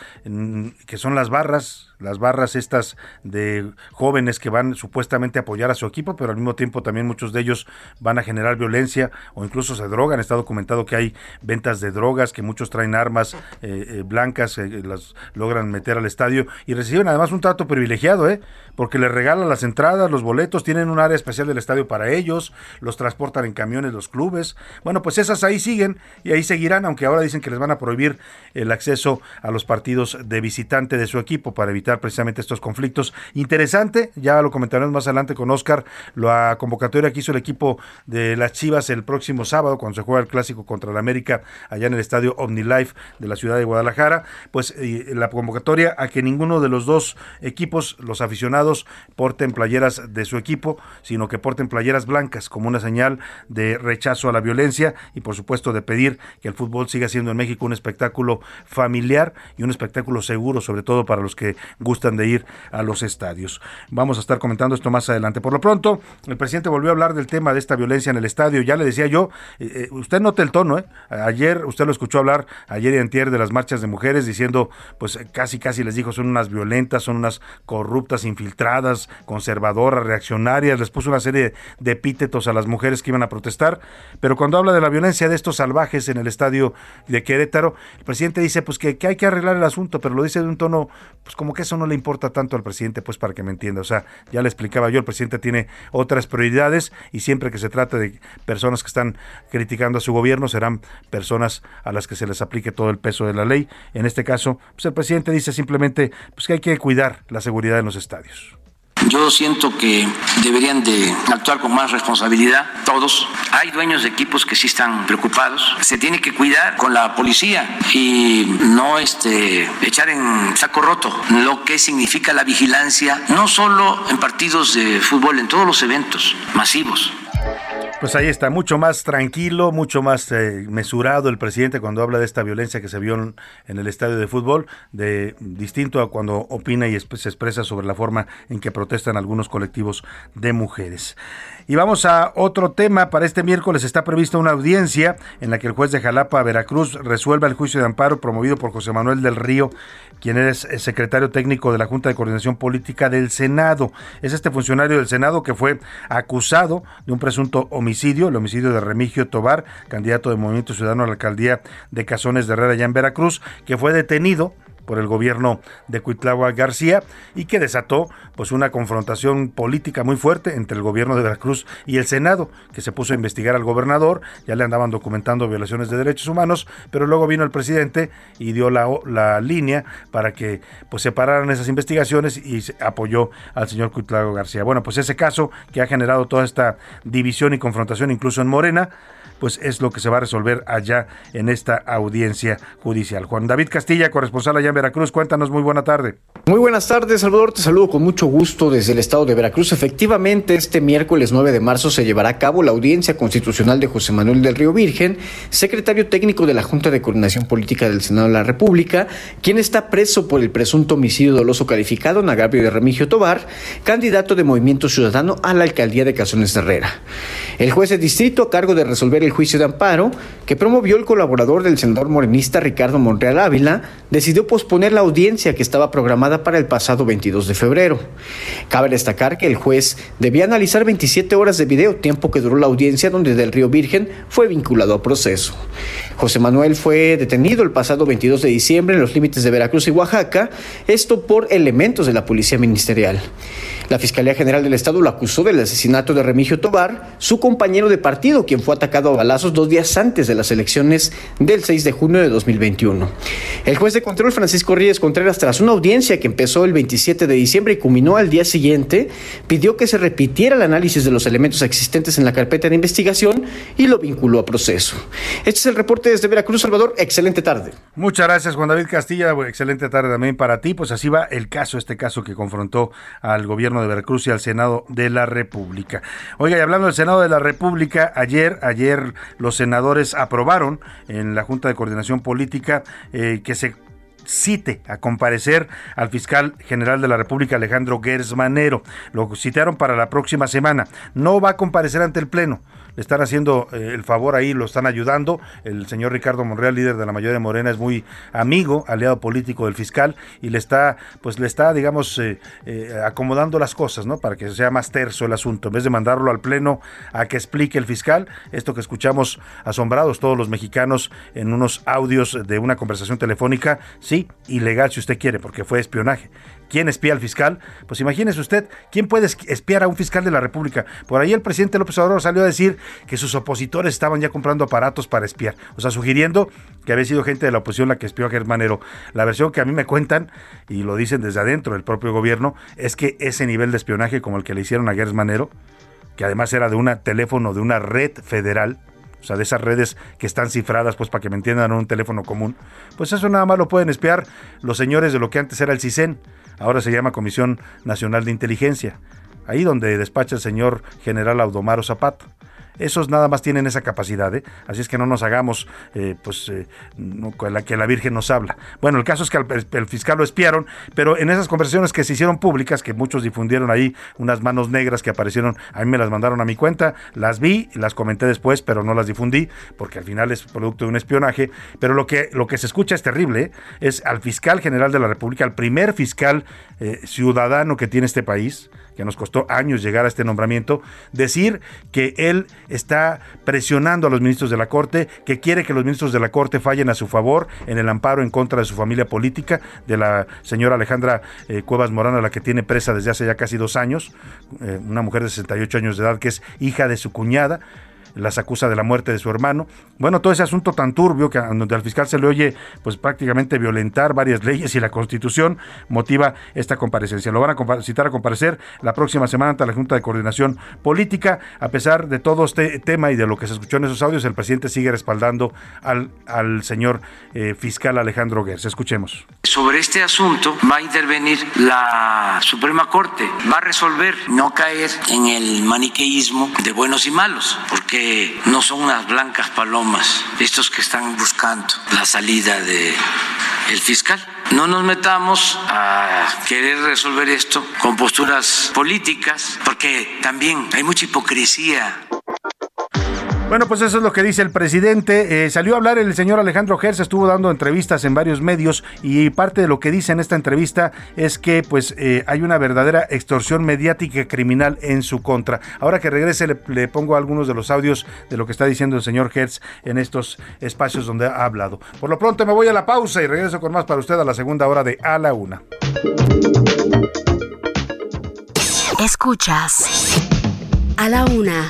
que son las barras, las barras estas de jóvenes que van supuestamente a apoyar a su equipo, pero al mismo tiempo también muchos de ellos van a generar violencia o incluso se drogan. Está documentado que hay ventas de drogas, que muchos traen armas eh, eh, blancas, eh, las logran meter al estadio y reciben además un trato privilegiado, ¿eh? porque les regalan las entradas, los boletos, tienen un área especial del estadio para ellos, los transportan en camiones los clubes. Bueno, pues esas ahí siguen y ahí seguirán, aunque ahora dicen que les van a prohibir el acceso a los partidos de visitante de su equipo para evitar precisamente estos conflictos. Interesante, ya lo comentaremos más adelante con Oscar, la convocatoria que hizo el equipo de las Chivas el próximo sábado, cuando se juega el clásico contra el América allá en el estadio OmniLife de la ciudad de Guadalajara, pues la convocatoria a que ninguno de los dos equipos, los aficionados, porten playeras de su equipo, sino que porten playeras blancas como una señal de rechazo a la violencia y por supuesto de pedir que el fútbol siga siendo en México un espectáculo familiar y un espectáculo seguro, sobre todo para los que gustan de ir a los estadios. Vamos a estar comentando esto más adelante. Por lo pronto, el presidente volvió a hablar del tema de esta violencia en el estadio. Ya le decía yo, eh, eh, usted note el tono, ¿eh? Ayer usted lo escuchó hablar, ayer y antier, de las marchas de mujeres, diciendo, pues casi, casi les dijo, son unas violentas, son unas corruptas, infiltradas, conservadoras, reaccionarias, les puso una serie de epítetos a las mujeres que iban a protestar, pero cuando habla de la violencia de estos salvajes en el estadio de Querétaro, el presidente dice, pues que, que hay que arreglar el asunto, pero lo dice de un tono, pues como que eso no le importa tanto al presidente, pues para que me entienda, o sea, ya le explicaba yo, el presidente tiene otras prioridades y siempre que se trata de personas que están criticando a su gobierno serán personas a las que se les aplique todo el peso de la ley. En este caso, pues el presidente dice simplemente pues que hay que cuidar la seguridad en los estadios. Yo siento que deberían de actuar con más responsabilidad todos. Hay dueños de equipos que sí están preocupados. Se tiene que cuidar con la policía y no este, echar en saco roto lo que significa la vigilancia, no solo en partidos de fútbol, en todos los eventos masivos. Pues ahí está, mucho más tranquilo, mucho más eh, mesurado el presidente cuando habla de esta violencia que se vio en, el estadio de fútbol, de distinto a cuando opina y se expresa sobre la forma en que protestan algunos colectivos de mujeres. Y vamos a otro tema. Para este miércoles está prevista una audiencia en la que el juez de Jalapa, Veracruz, resuelva el juicio de amparo promovido por José Manuel del Río, quien es secretario técnico de la Junta de Coordinación Política del Senado. Es este funcionario del Senado que fue acusado de un presunto homicidio, el homicidio de Remigio Tobar, candidato de Movimiento Ciudadano a la alcaldía de Cazones de Herrera, allá en Veracruz, que fue detenido por el gobierno de Cuitlagua García y que desató pues una confrontación política muy fuerte entre el gobierno de Veracruz y el Senado, que se puso a investigar al gobernador, ya le andaban documentando violaciones de derechos humanos, pero luego vino el presidente y dio la, la línea para que pues separaran esas investigaciones y apoyó al señor Cuitlagua García. Bueno, pues ese caso que ha generado toda esta división y confrontación incluso en Morena, pues es lo que se va a resolver allá en esta audiencia judicial. Juan David Castilla, corresponsal allá en Veracruz, cuéntanos, muy buena tarde. Muy buenas tardes, Salvador, te saludo con mucho gusto desde el estado de Veracruz. Efectivamente, este miércoles 9 de marzo se llevará a cabo la audiencia constitucional de José Manuel del Río Virgen, secretario técnico de la Junta de Coordinación Política del Senado de la República, quien está preso por el presunto homicidio doloso calificado en agravio de Remigio Tobar, candidato de Movimiento Ciudadano a la alcaldía de Cazones de Herrera. El juez de distrito a cargo de resolver el juicio de amparo que promovió el colaborador del senador morenista Ricardo Monreal Ávila, decidió posponer la audiencia que estaba programada para el pasado 22 de febrero. Cabe destacar que el juez debía analizar 27 horas de video, tiempo que duró la audiencia donde Del Río Virgen fue vinculado a proceso. José Manuel fue detenido el pasado 22 de diciembre en los límites de Veracruz y Oaxaca, esto por elementos de la Policía Ministerial. La Fiscalía General del Estado lo acusó del asesinato de Remigio Tobar, su compañero de partido, quien fue atacado a balazos dos días antes de las elecciones del 6 de junio de 2021. El juez de control Francisco Ríos Contreras, tras una audiencia que empezó el 27 de diciembre y culminó al día siguiente, pidió que se repitiera el análisis de los elementos existentes en la carpeta de investigación y lo vinculó a proceso. Este es el reporte desde Veracruz, Salvador. Excelente tarde. Muchas gracias, Juan David Castilla. Excelente tarde también para ti. Pues así va el caso, este caso que confrontó al gobierno de Veracruz y al Senado de la República. Oiga, y hablando del Senado de la República, ayer, ayer los senadores aprobaron en la Junta de Coordinación Política eh, que se cite a comparecer al fiscal general de la República, Alejandro Gersmanero. Lo citaron para la próxima semana. No va a comparecer ante el Pleno le están haciendo eh, el favor ahí, lo están ayudando. El señor Ricardo Monreal, líder de la mayoría de Morena, es muy amigo, aliado político del fiscal y le está, pues le está, digamos, eh, eh, acomodando las cosas, ¿no? Para que sea más terso el asunto. En vez de mandarlo al pleno a que explique el fiscal, esto que escuchamos asombrados todos los mexicanos en unos audios de una conversación telefónica, sí, ilegal si usted quiere, porque fue espionaje. ¿Quién espía al fiscal? Pues imagínese usted, ¿quién puede espiar a un fiscal de la República? Por ahí el presidente López Obrador salió a decir que sus opositores estaban ya comprando aparatos para espiar, o sea, sugiriendo que había sido gente de la oposición la que espió a Germanero. La versión que a mí me cuentan, y lo dicen desde adentro del propio gobierno, es que ese nivel de espionaje como el que le hicieron a Germanero, que además era de un teléfono de una red federal, o sea, de esas redes que están cifradas, pues para que me entiendan, en un teléfono común, pues eso nada más lo pueden espiar los señores de lo que antes era el CISEN, ahora se llama Comisión Nacional de Inteligencia, ahí donde despacha el señor general Audomaro Zapato. Esos nada más tienen esa capacidad, ¿eh? así es que no nos hagamos eh, pues eh, la, que la Virgen nos habla. Bueno, el caso es que al, el fiscal lo espiaron, pero en esas conversaciones que se hicieron públicas, que muchos difundieron ahí unas manos negras que aparecieron, a mí me las mandaron a mi cuenta, las vi, las comenté después, pero no las difundí, porque al final es producto de un espionaje. Pero lo que, lo que se escucha es terrible, ¿eh? es al fiscal general de la República, al primer fiscal ciudadano que tiene este país, que nos costó años llegar a este nombramiento, decir que él está presionando a los ministros de la Corte, que quiere que los ministros de la Corte fallen a su favor en el amparo en contra de su familia política, de la señora Alejandra eh, Cuevas Morán, a la que tiene presa desde hace ya casi dos años, eh, una mujer de 68 años de edad que es hija de su cuñada las acusa de la muerte de su hermano. Bueno, todo ese asunto tan turbio que donde al fiscal se le oye pues prácticamente violentar varias leyes y la Constitución motiva esta comparecencia. Lo van a citar a comparecer la próxima semana ante la Junta de Coordinación Política. A pesar de todo este tema y de lo que se escuchó en esos audios, el presidente sigue respaldando al, al señor eh, fiscal Alejandro Gers. Escuchemos. Sobre este asunto va a intervenir la Suprema Corte, va a resolver no caer en el maniqueísmo de buenos y malos, porque no son unas blancas palomas estos que están buscando la salida de el fiscal. No nos metamos a querer resolver esto con posturas políticas, porque también hay mucha hipocresía bueno, pues eso es lo que dice el presidente. Eh, salió a hablar el señor Alejandro Gers, estuvo dando entrevistas en varios medios y parte de lo que dice en esta entrevista es que pues eh, hay una verdadera extorsión mediática criminal en su contra. Ahora que regrese le, pongo algunos de los audios de lo que está diciendo el señor Hertz en estos espacios donde ha hablado. Por lo pronto me voy a la pausa y regreso con más para usted a la segunda hora de A la Una. Escuchas A la Una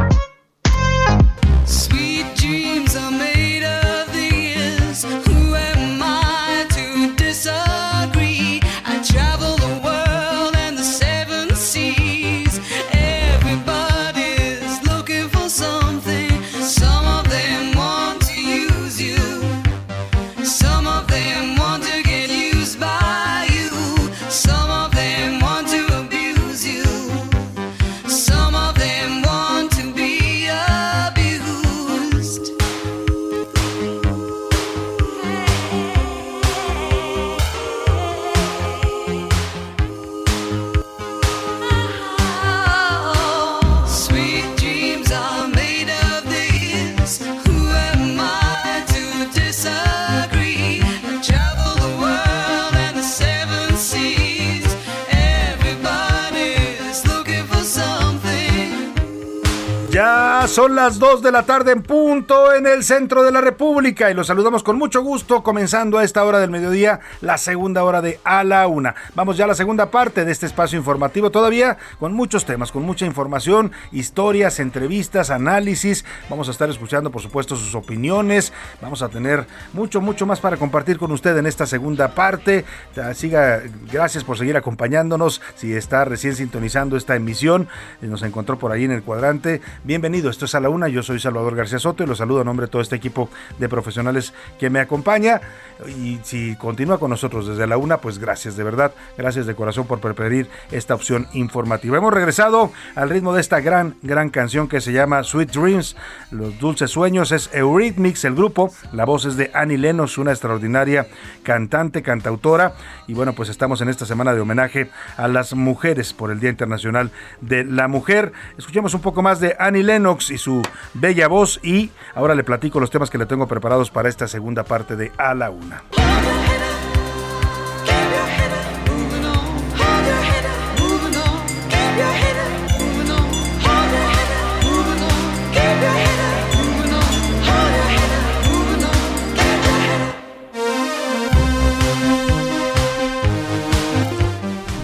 Las 2 de la tarde en punto en el centro de la República y los saludamos con mucho gusto comenzando a esta hora del mediodía la segunda hora de A la Una. Vamos ya a la segunda parte de este espacio informativo todavía con muchos temas, con mucha información, historias, entrevistas, análisis. Vamos a estar escuchando por supuesto sus opiniones. Vamos a tener mucho, mucho más para compartir con usted en esta segunda parte. Siga, gracias por seguir acompañándonos. Si está recién sintonizando esta emisión, nos encontró por ahí en el cuadrante. Bienvenido Esto es a la una. Yo soy Salvador García Soto y los saludo a nombre de todo este equipo de profesionales que me acompaña. Y si continúa con nosotros desde la una, pues gracias, de verdad. Gracias de corazón por preferir esta opción informativa. Hemos regresado al ritmo de esta gran, gran canción que se llama Sweet Dreams, Los Dulces Sueños. Es Eurythmics, el grupo. La voz es de Annie Lennox, una extraordinaria cantante, cantautora. Y bueno, pues estamos en esta semana de homenaje a las mujeres por el Día Internacional de la Mujer. Escuchemos un poco más de Annie Lennox y su bella voz y ahora le platico los temas que le tengo preparados para esta segunda parte de A la Una.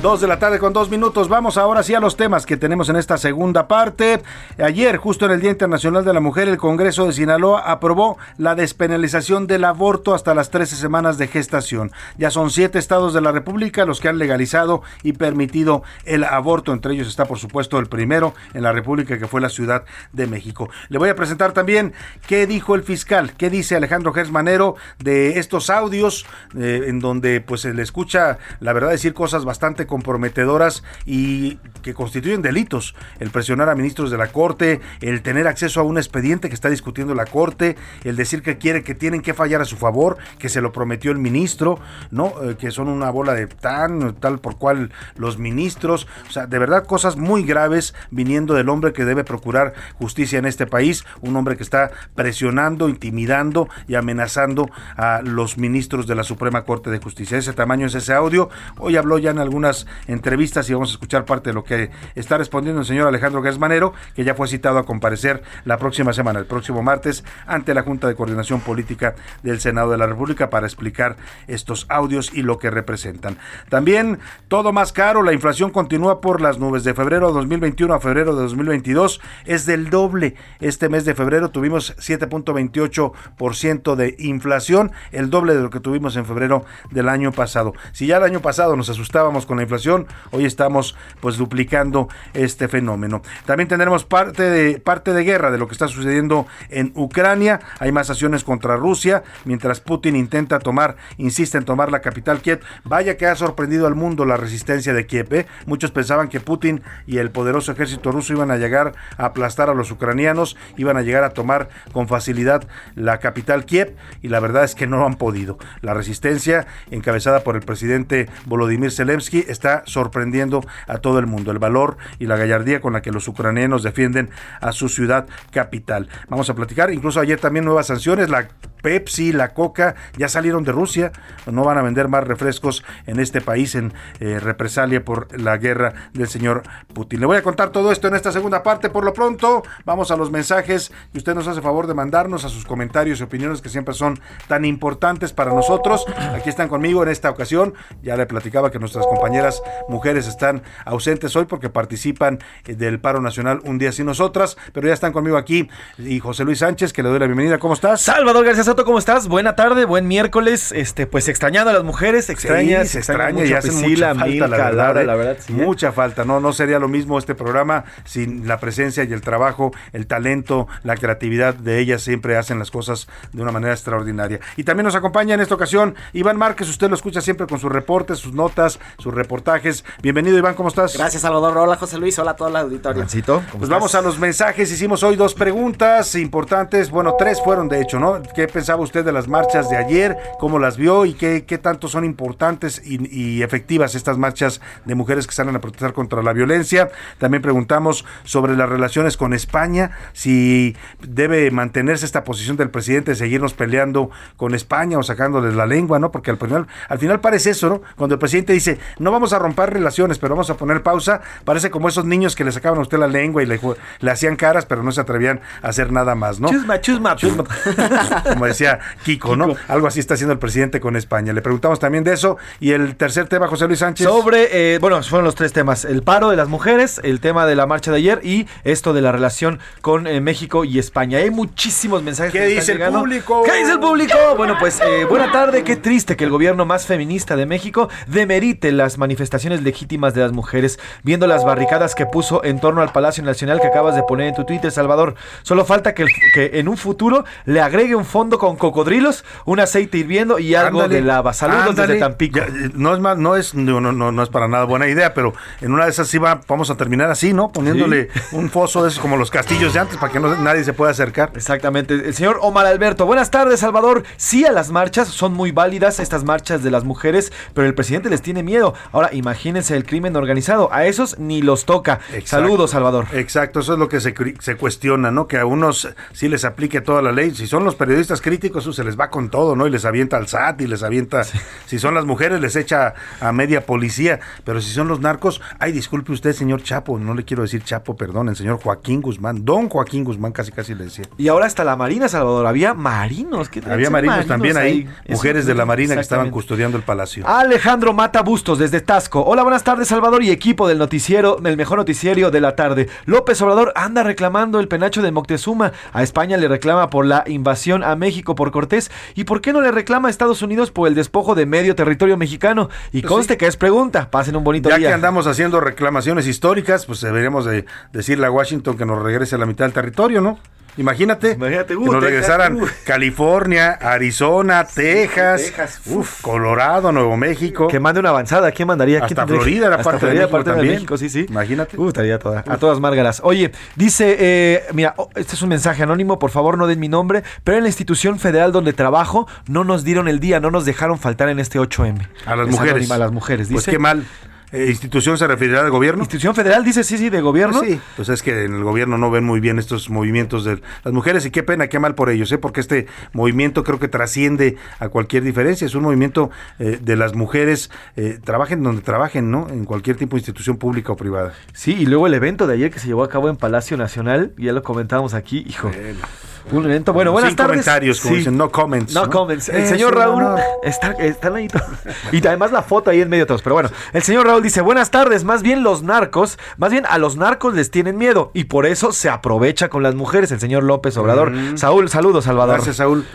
Dos de la tarde con dos minutos. Vamos ahora sí a los temas que tenemos en esta segunda parte. Ayer, justo en el Día Internacional de la Mujer, el Congreso de Sinaloa aprobó la despenalización del aborto hasta las 13 semanas de gestación. Ya son siete estados de la República los que han legalizado y permitido el aborto. Entre ellos está, por supuesto, el primero en la República, que fue la Ciudad de México. Le voy a presentar también qué dijo el fiscal, qué dice Alejandro Gersmanero de estos audios, eh, en donde pues se le escucha, la verdad, decir cosas bastante comprometedoras y que constituyen delitos. El presionar a ministros de la Corte, el tener acceso a un expediente que está discutiendo la Corte, el decir que quiere que tienen que fallar a su favor, que se lo prometió el ministro, ¿no? Eh, que son una bola de tan, tal por cual los ministros. O sea, de verdad cosas muy graves viniendo del hombre que debe procurar justicia en este país, un hombre que está presionando, intimidando y amenazando a los ministros de la Suprema Corte de Justicia. Ese tamaño es ese audio. Hoy habló ya en algunas entrevistas y vamos a escuchar parte de lo que está respondiendo el señor Alejandro Gersmanero, que ya fue citado a comparecer la próxima semana, el próximo martes, ante la Junta de Coordinación Política del Senado de la República para explicar estos audios y lo que representan. También todo más caro, la inflación continúa por las nubes. De febrero de 2021 a febrero de 2022 es del doble. Este mes de febrero tuvimos 7.28% de inflación, el doble de lo que tuvimos en febrero del año pasado. Si ya el año pasado nos asustábamos con la inflación, hoy estamos pues duplicando este fenómeno. También tendremos parte de parte de guerra de lo que está sucediendo en Ucrania. Hay más acciones contra Rusia, mientras Putin intenta tomar, insiste en tomar la capital Kiev. Vaya que ha sorprendido al mundo la resistencia de Kiev. ¿eh? Muchos pensaban que Putin y el poderoso ejército ruso iban a llegar a aplastar a los ucranianos, iban a llegar a tomar con facilidad la capital Kiev y la verdad es que no han podido. La resistencia encabezada por el presidente Volodymyr Zelensky está sorprendiendo a todo el mundo. El valor y la gallardía con la que los ucranianos defienden a su ciudad capital. Vamos a platicar, incluso ayer también nuevas sanciones, la Pepsi, la Coca ya salieron de Rusia, no van a vender más refrescos en este país en eh, represalia por la guerra del señor Putin. Le voy a contar todo esto en esta segunda parte. Por lo pronto, vamos a los mensajes y usted nos hace favor de mandarnos a sus comentarios y opiniones que siempre son tan importantes para nosotros. Aquí están conmigo en esta ocasión. Ya le platicaba que nuestras compañeras mujeres están ausentes hoy porque participan del paro nacional un día sin nosotras, pero ya están conmigo aquí y José Luis Sánchez, que le doy la bienvenida. ¿Cómo estás? Salvador García ¿cómo estás? Buena tarde, buen miércoles. Este, pues extrañando a las mujeres, extrañas, se extraña y hace mucha falta, la verdad, la verdad sí, ¿eh? mucha falta. No, no sería lo mismo este programa sin la presencia y el trabajo, el talento, la creatividad de ellas siempre hacen las cosas de una manera extraordinaria. Y también nos acompaña en esta ocasión Iván Márquez, usted lo escucha siempre con sus reportes, sus notas, sus reportajes. Bienvenido Iván, ¿cómo estás? Gracias Salvador, hola José Luis, hola a toda la auditorio. Mancito, pues estás? vamos a los mensajes, hicimos hoy dos preguntas importantes, bueno, tres fueron de hecho, ¿no? ¿Qué pensaba usted de las marchas de ayer? ¿Cómo las vio y qué, qué tanto son importantes y, y, efectivas estas marchas de mujeres que salen a protestar contra la violencia? También preguntamos sobre las relaciones con España, si debe mantenerse esta posición del presidente de seguirnos peleando con España o sacándoles la lengua, ¿no? Porque al final, al final parece eso, ¿no? Cuando el presidente dice, no vamos a romper relaciones, pero vamos a poner pausa, parece como esos niños que le sacaban a usted la lengua y le, le hacían caras, pero no se atrevían a hacer nada más, ¿no? Chusma, chusma, chusma. Decía Kiko, ¿no? Algo así está haciendo el presidente con España. Le preguntamos también de eso. Y el tercer tema, José Luis Sánchez. Sobre, eh, bueno, fueron los tres temas. El paro de las mujeres, el tema de la marcha de ayer y esto de la relación con eh, México y España. Hay muchísimos mensajes. ¿Qué que dice están el llegando. público? ¿Qué dice el público? Bueno, pues eh, buena tarde. Qué triste que el gobierno más feminista de México demerite las manifestaciones legítimas de las mujeres, viendo las barricadas que puso en torno al Palacio Nacional que acabas de poner en tu Twitter, Salvador. Solo falta que, el- que en un futuro le agregue un fondo con cocodrilos, un aceite hirviendo y algo Ándale, de lava. Saludos ándale. desde Tampico. Ya, eh, no es más, no es, no, no, no, es para nada buena idea, pero en una de esas sí va, vamos a terminar así, ¿no? Poniéndole un foso de esos como los castillos de antes para que no, nadie se pueda acercar. Exactamente. El señor Omar Alberto. Buenas tardes, Salvador. Sí, a las marchas son muy válidas estas marchas de las mujeres, pero el presidente les tiene miedo. Ahora, imagínense el crimen organizado. A esos ni los toca. Saludos, Salvador. Exacto, eso es lo que se, se cuestiona, ¿no? Que a unos sí les aplique toda la ley. Si son los periodistas críticos, eso se les va con todo, ¿no? Y les avienta al SAT y les avienta. Si son las mujeres, les echa a media policía. Pero si son los narcos, ay, disculpe usted, señor Chapo, no le quiero decir Chapo, perdón, el señor Joaquín Guzmán, don Joaquín Guzmán, casi casi le decía. Y ahora hasta la Marina, Salvador. Había marinos. ¿Qué Había marinos, también ahí, mujeres de la Marina que estaban custodiando el palacio. Alejandro Mata Bustos desde Tasco. Hola, buenas tardes, Salvador y equipo del noticiero, del mejor noticiero de la tarde. López Obrador anda reclamando el penacho de Moctezuma. A España le reclama por la invasión a México por Cortés. ¿Y por qué no le reclama a Estados Unidos por el despojo de medio territorio mexicano? Y conste que es pregunta. Pasen un bonito Pues Ya día. que andamos haciendo reclamaciones históricas, pues deberíamos de decirle a Washington que nos regrese a la mitad del territorio, ¿no? Imagínate, uh, que nos Texas, regresaran uh. California, Arizona, Texas, Texas, uf, Colorado, Nuevo México. Que mande una avanzada. ¿Quién mandaría? ¿Quién Hasta Florida era Hasta parte de Florida, México parte de. México, sí, sí. Imagínate. Uh, estaría toda- a todas márgaras. Oye, dice, eh, mira, oh, este es un mensaje anónimo, por favor no den mi nombre, pero en la institución federal donde trabajo no nos dieron el día, no nos dejaron faltar en este 8M. A las Es mujeres. anónima, a las mujeres, Pues dice. qué mal. Eh, ¿Institución se referirá al gobierno? Institución federal dice sí, sí, de gobierno. Pues sí, pues es que en el gobierno no ven muy bien estos movimientos de las mujeres y qué pena, qué mal por ellos, ¿eh? porque este movimiento creo que trasciende a cualquier diferencia. Es un movimiento eh, de las mujeres, eh, trabajen donde trabajen, ¿no? En cualquier tipo de institución pública o privada. Sí, y luego el evento de ayer que se llevó a cabo en Palacio Nacional, ya lo comentábamos aquí, hijo. Un evento, bueno, buenas Sin tardes. comentarios, como Sí. dicen, no comments. No, comments. El Eh, señor Raúl no, está, ahí todos. Y además la foto ahí en medio de todos. Pero bueno, el señor Raúl dice, buenas tardes. Más bien los narcos, más bien a los narcos les tienen miedo. Y por eso se aprovecha con las mujeres el señor López Obrador. Mm. Saúl, saludos, Salvador. Gracias, Saúl.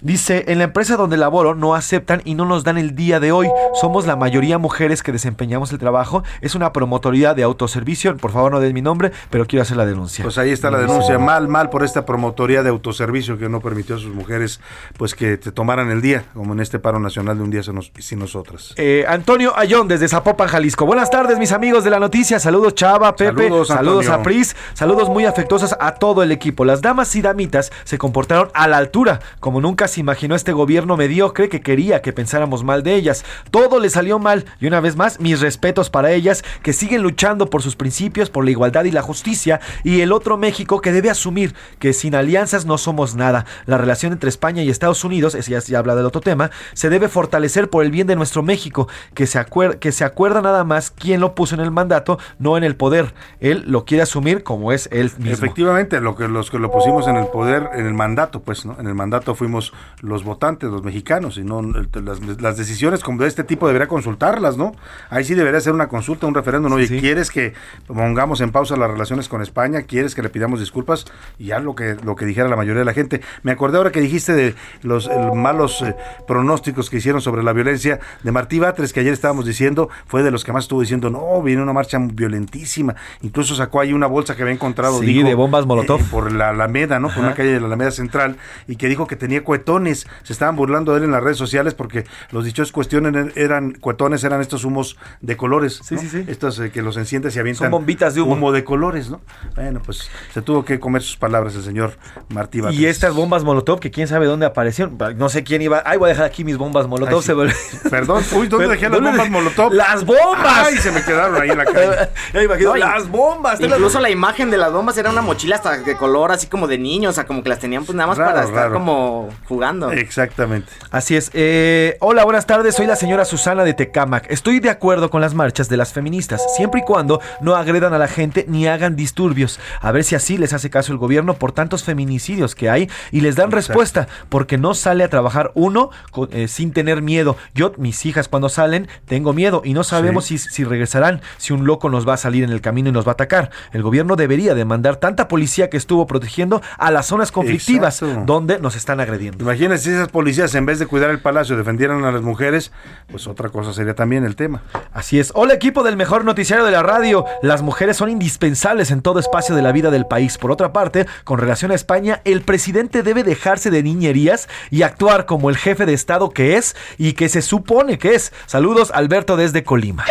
Dice, en la empresa donde laboro no aceptan y no nos dan el día de hoy. Somos la mayoría mujeres que desempeñamos el trabajo. Es una promotoría de autoservicio. Por favor, no den mi nombre, pero quiero hacer la denuncia. Pues ahí está la denuncia, mal, mal por esta promotoría de autoservicio que no permitió a sus mujeres pues que te tomaran el día, como en este paro nacional de un día sin nos- sin nosotras. Eh, Antonio Ayón desde Zapopan, Jalisco. Buenas tardes, mis amigos de la noticia. Saludos, Chava, Pepe. Saludos, Saludos, a Pris. Saludos muy afectuosos a todo el equipo. Las damas y damitas se comportaron a la altura, como nunca se imaginó este gobierno mediocre que quería que pensáramos mal de ellas. Todo le salió mal. Y una vez más, mis respetos para ellas, que siguen luchando por sus principios, por la igualdad y la justicia. Y el otro México que debe asumir que sin alianzas no somos nada. La relación entre España y Estados Unidos, ese ya, ya habla del otro tema, se debe fortalecer por el bien de nuestro México, que se, acuer- que se acuerda nada más quién lo puso en el mandato, no en el poder. Él lo quiere asumir como es él mismo. Efectivamente, lo que los que lo pusimos en el poder, en el mandato, pues, ¿no? En el mandato fuimos los votantes, los mexicanos, y no las, las decisiones como de este tipo debería consultarlas, ¿no? Ahí sí debería ser una consulta, un referéndum. Oye, ¿quieres que pongamos en pausa las relaciones con España? ¿Quieres que le pidamos disculpas? Y ya lo que lo que dijera la mayoría de la gente. Me acordé ahora que dijiste de los malos eh, pronósticos que hicieron sobre la violencia de Martí Batres, que ayer estábamos diciendo, fue de los que más estuvo diciendo, no, viene una marcha violentísima. Incluso sacó ahí una bolsa que había encontrado. Sí, dijo, de bombas Molotov. eh, por la Alameda, ¿no? Por una calle de la Alameda Central y que dijo que tenía cuetones. Se estaban burlando de él en las redes sociales porque los dichos cuestiones eran cuetones, eran estos humos de colores. Sí, sí, sí. Estos eh, que los enciendes y avientan Son bombitas de humo. de colores, ¿no? Bueno, pues se tuvo que comer sus palabras el señor Martí Batres. Y estas bombas Molotov, que quién sabe dónde aparecieron. No sé quién iba. Ay, voy a dejar aquí mis bombas Molotov. Ay, sí. se vol- Perdón, uy, ¿dónde Pero, dejé las ¿dónde bombas dejé? Molotov? ¡Las bombas! Ay, se me quedaron ahí en la calle. Ya imagino, No, y- las bombas. Incluso la imagen de las bombas era una mochila hasta de color así como de niños, o sea, como que las tenían pues nada más Raro, para estar raro. como jugando. Exactamente. Así es. Eh, hola, buenas tardes. Soy la señora Susana de Tecamac. Estoy de acuerdo con las marchas de las feministas, siempre y cuando no agredan a la gente ni hagan disturbios. A ver si así les hace caso el gobierno por tantos feminicidios que hay y les dan respuesta, porque no sale a trabajar uno con- eh, sin tener miedo. Yo, mis hijas, cuando salen, tengo miedo y no sabemos si, si regresarán, si un loco nos va a salir en el camino y nos va a atacar. El gobierno debería demandar tanta policía que estuvo protegiendo a las zonas conflictivas Exacto. donde nos están agrediendo. Imagínense si esas policías en vez de cuidar el palacio defendieran a las mujeres, pues otra cosa sería también el tema. Así es. Hola equipo del mejor noticiario de la radio. Las mujeres son indispensables en todo espacio de la vida del país. Por otra parte, con relación a España, el presidente debe dejarse de niñerías y actuar como el jefe de Estado que es y que se supone que es. Saludos, Alberto desde Colima.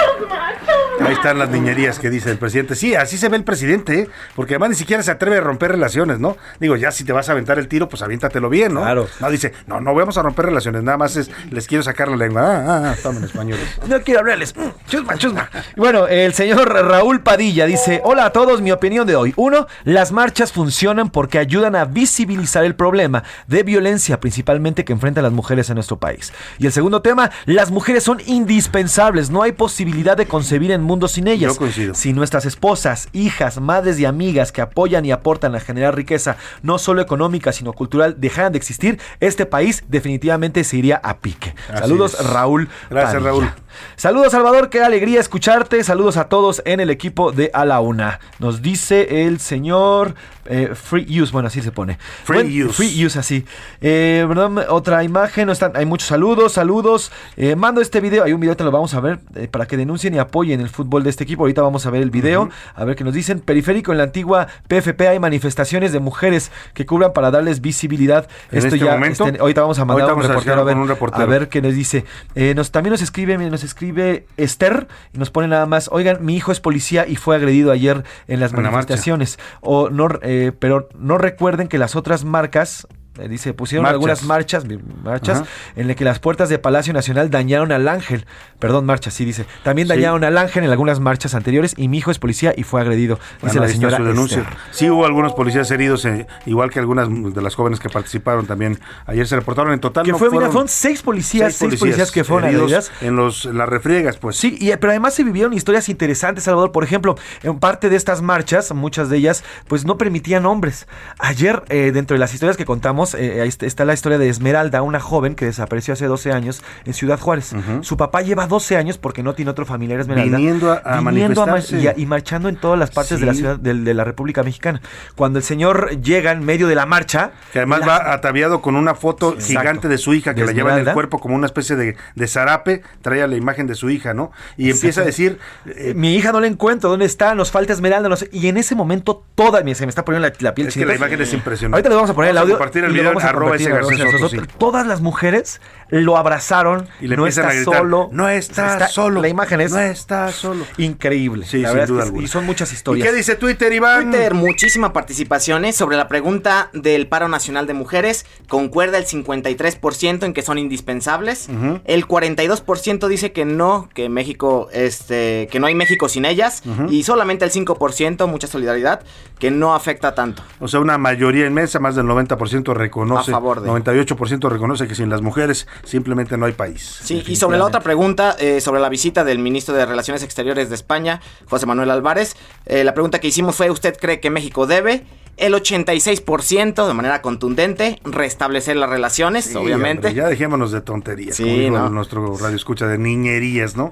Ahí están las niñerías que dice el presidente. Sí, así se ve el presidente, ¿eh? porque además ni siquiera se atreve a romper relaciones, ¿no? Digo, ya si te vas a aventar el tiro, pues aviéntatelo bien, ¿no? Claro. No dice, no, no vamos a romper relaciones, nada más es, les quiero sacar la lengua. Ah, ah, ah, tomen españoles. No quiero hablarles. Mm, Chusma, chusma. Bueno, el señor Raúl Padilla dice, hola a todos, mi opinión de hoy. Uno, las marchas funcionan porque ayudan a visibilizar el problema de violencia principalmente que enfrentan las mujeres en nuestro país. Y el segundo tema, las mujeres son indispensables, no hay posibilidad de concebir en mundo sin ellas. Yo coincido. Si nuestras esposas, hijas, madres y amigas que apoyan y aportan a generar riqueza, no solo económica, sino cultural, dejaran de existir, este país definitivamente se iría a pique. Así Saludos, es. Raúl. Gracias, Padilla. Raúl. Saludos, Salvador. Qué alegría escucharte. Saludos a todos en el equipo de A la Una. Nos dice el señor eh, Free Use. Bueno, así se pone. Free Use. Free Use, así. Eh. Otra imagen. No están, hay muchos saludos. Saludos. Eh, mando este video. Hay un video, te lo vamos a ver eh, para que denuncien y apoyen el fútbol de este equipo. Ahorita vamos a ver el video. A ver qué nos dicen. Periférico en la antigua PFP hay manifestaciones de mujeres que cubran para darles visibilidad. ¿En Esto este ya. momento? este, ahorita vamos a mandar un a reportero, a ver, con un reportero. a ver qué nos dice. Eh, nos, también nos escribe, nos escribe Esther y nos pone nada más, oigan, mi hijo es policía y fue agredido ayer en las En la manifestaciones. O no, eh, pero no recuerden que las otras marcas dice, pusieron Marchas. algunas marchas, marchas Ajá. en las que las puertas de Palacio Nacional dañaron al ángel. Perdón, marchas, sí dice. También Sí. dañaron al ángel en algunas marchas anteriores y mi hijo es policía y fue agredido. Dice Bueno, la señora su denuncia. Esther. Sí hubo algunos policías heridos, eh, igual que algunas de las jóvenes que participaron también. Ayer se reportaron en total. Que no fue, mira, fueron fueron seis policías, seis policías, que fueron heridos en los en las refriegas, pues. Sí, y, pero además se vivieron historias interesantes, Salvador. Por ejemplo, en parte de estas marchas, muchas de ellas, pues no permitían hombres. Ayer, eh, dentro de las historias que contamos, eh, ahí está, la historia de Esmeralda, una joven que desapareció hace 12 años en Ciudad Juárez. Su papá lleva 12 años porque no tiene otro familiar Esmeralda. Viniendo a- a manifestarse. y, a- y marchando en todas las partes de la ciudad de, de la República Mexicana. Cuando el señor llega en medio de la marcha, Que además la- va ataviado con una foto Exacto. gigante de su hija que la lleva en el cuerpo como una especie de, de zarape, trae la imagen de su hija, ¿no? Y empieza a decir, Eh, mi hija no la encuentro, ¿dónde está? Nos falta Esmeralda, no sé. Y en ese momento toda, se me está poniendo la, la piel es que la imagen es impresionante. Ahorita le vamos a poner el Vamos audio. el a compartir ese en arroba García ese Soto, Soto. sí. Todas las mujeres lo abrazaron. Y le no está a gritar, solo. "No está solo, La imagen es no está solo. increíble. Sí, la sin es duda que- alguna. y son muchas ¿Y historias. qué dice Twitter, Iván? Twitter, muchísima participación ¿eh? sobre la pregunta del paro nacional de mujeres. Concuerda el 53% en que son indispensables. El 42% dice que no, que México, este, que no hay México sin ellas. Y solamente el 5%, mucha solidaridad, que no afecta tanto. O sea, una mayoría inmensa, más del 90% reconoce, A favor de. 98% reconoce que sin las mujeres simplemente no hay país. Sí, y sobre la otra pregunta, eh, sobre la visita del ministro de Relaciones Exteriores de España, José Manuel Álvarez, eh, la pregunta que hicimos fue, ¿usted cree que México debe? El 86% de manera contundente restablecer las relaciones, Sí, obviamente. hombre, ya dejémonos de tonterías, Sí, como dijo ¿no? nuestro radio escucha de niñerías, ¿no?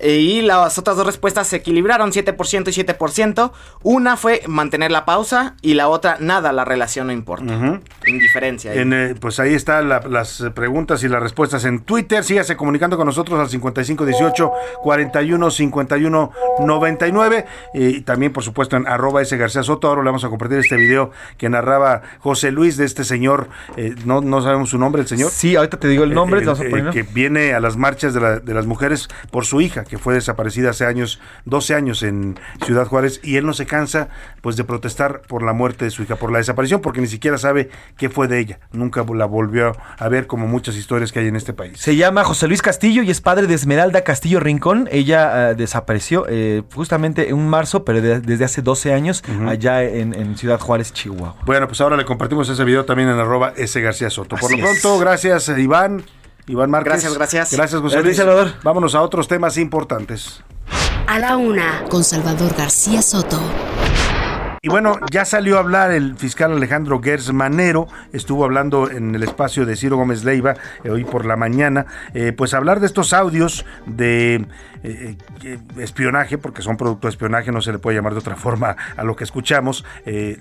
Eh, Y las otras dos respuestas se equilibraron, 7% y 7%. Una fue mantener la pausa y la otra, nada, la relación no importa. Indiferencia. ahí. En, eh, pues ahí están la- las preguntas y las respuestas en Twitter. Sígase comunicando con nosotros al 5518 41 51 99. Y también, por supuesto, en arroba ese García Soto. Ahora le vamos a compartir este video que narraba José Luis de este señor. eh, no, no sabemos su nombre, el señor. Sí, ahorita te digo el nombre. Eh, te vamos a eh, poner, ¿no? que viene a las marchas de, la- de las mujeres por su hija, que que fue desaparecida hace años, 12 años en Ciudad Juárez, y él no se cansa pues de protestar por la muerte de su hija, por la desaparición, porque ni siquiera sabe qué fue de ella. Nunca la volvió a ver como muchas historias que hay en este país. Se llama José Luis Castillo y es padre de Esmeralda Castillo Rincón. Ella eh, desapareció eh, justamente en marzo, pero desde hace 12 años, allá en, Ciudad Juárez, Chihuahua. Bueno, pues ahora le compartimos ese video también en arroba S. García Soto. Por lo pronto, gracias Iván. Iván Márquez. Gracias, gracias. Gracias, José Luis. Salvador. Vámonos a otros temas importantes. A la una, con Salvador García Soto. Y bueno, ya salió a hablar el fiscal Alejandro Gers Manero, estuvo hablando en el espacio de Ciro Gómez Leiva eh, hoy por la mañana, eh, pues hablar de estos audios de eh, espionaje, porque son producto de espionaje, no se le puede llamar de otra forma a lo que escuchamos.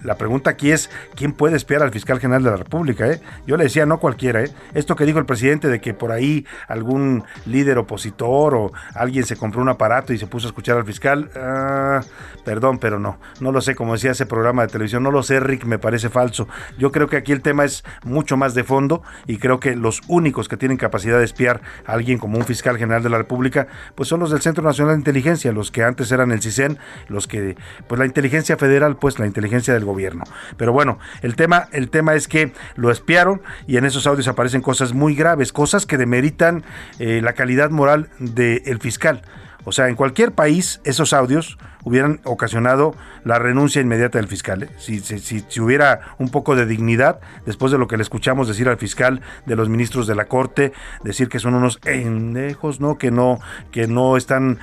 la pregunta aquí es, ¿quién puede espiar al fiscal general de la República? Yo le decía, no cualquiera. Esto que dijo el presidente de que por ahí algún líder opositor o alguien se compró un aparato y se puso a escuchar al fiscal, ah, perdón, pero no, no lo sé, como decía ese programa de televisión. No lo sé, Rick, me parece falso. Yo creo que aquí el tema es mucho más de fondo y creo que los únicos que tienen capacidad de espiar a alguien como un fiscal general de la República, pues son los del Centro Nacional de Inteligencia, los que antes eran el CISEN, los que, pues la inteligencia federal, pues la inteligencia del gobierno. Pero bueno, el tema, el tema es que lo espiaron y en esos audios aparecen cosas muy graves, cosas que demeritan eh, la calidad moral del fiscal. O sea, en cualquier país esos audios hubieran ocasionado la renuncia inmediata del fiscal. ¿eh? Si, si, si, hubiera un poco de dignidad, después de lo que le escuchamos decir al fiscal de los ministros de la Corte, decir que son unos endejos, ¿no? Que no, que no están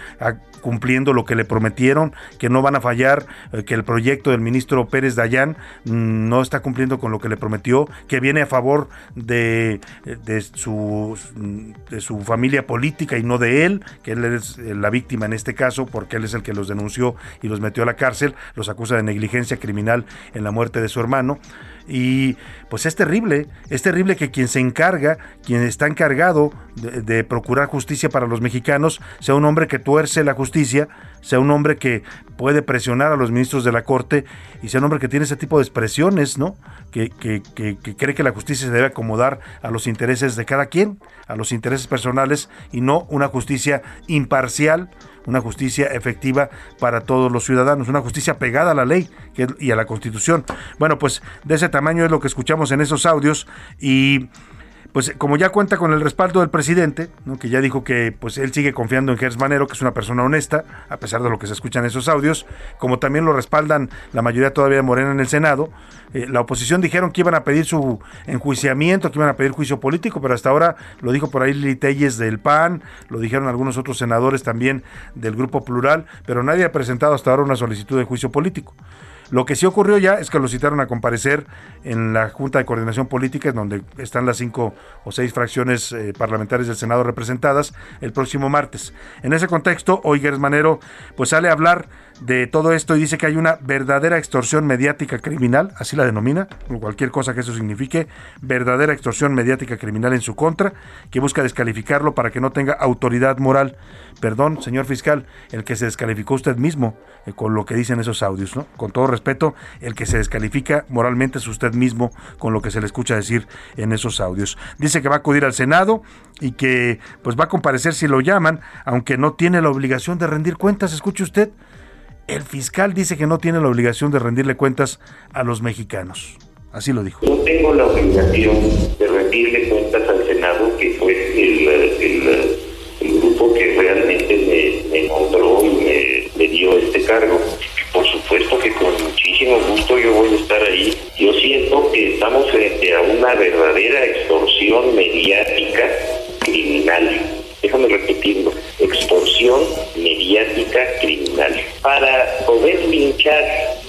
cumpliendo lo que le prometieron, que no van a fallar, eh, que el proyecto del ministro Pérez Dayán mm, no está cumpliendo con lo que le prometió, que viene a favor de, de, su, de su familia política y no de él, que él es la víctima en este caso, porque él es el que los denunció y los metió a la cárcel, los acusa de negligencia criminal en la muerte de su hermano. Y pues es terrible, es terrible que quien se encarga, quien está encargado de, procurar justicia para los mexicanos, sea un hombre que tuerce la justicia, sea un hombre que puede presionar a los ministros de la Corte y sea un hombre que tiene ese tipo de expresiones, ¿no? Que, que, que, que cree que la justicia se debe acomodar a los intereses de cada quien, a los intereses personales y no una justicia imparcial una justicia efectiva para todos los ciudadanos, una justicia pegada a la ley y a la Constitución. Bueno, pues de ese tamaño es lo que escuchamos en esos audios y pues como ya cuenta con el respaldo del presidente, que ya dijo que pues él sigue confiando en Gers Manero, que es una persona honesta, a pesar de lo que se escucha en esos audios, como también lo respaldan la mayoría todavía de Morena en el Senado, eh, la oposición dijeron que iban a pedir su enjuiciamiento, que iban a pedir juicio político, pero hasta ahora lo dijo por ahí Lili Telles del PAN, lo dijeron algunos otros senadores también del Grupo Plural, pero nadie ha presentado hasta ahora una solicitud de juicio político. Lo que sí ocurrió ya es que lo citaron a comparecer en la Junta de Coordinación Política, en donde están las cinco o seis fracciones eh, parlamentarias del Senado representadas, el próximo martes. En ese contexto, hoy Manero pues sale a hablar de todo esto y dice que hay una verdadera extorsión mediática criminal, así la denomina, cualquier cosa que eso signifique, verdadera extorsión mediática criminal en su contra, que busca descalificarlo para que no tenga autoridad moral. Perdón, señor fiscal, el que se descalificó usted mismo eh, con lo que dicen esos audios, ¿no? Con todo respeto, el que se descalifica moralmente es usted mismo con lo que se le escucha decir en esos audios. Dice que va a acudir al Senado y que pues va a comparecer si lo llaman, aunque no tiene la obligación de rendir cuentas, escuche usted. El fiscal dice que no tiene la obligación de rendirle cuentas a los mexicanos. Así lo dijo. No tengo la obligación de rendirle cuentas al Senado, que fue el, grupo que realmente me, nombró y me, dio este cargo. Por supuesto que con muchísimo gusto yo voy a estar ahí. Yo siento que estamos frente a una verdadera extorsión mediática criminal déjame repetirlo, extorsión mediática criminal. Para poder linchar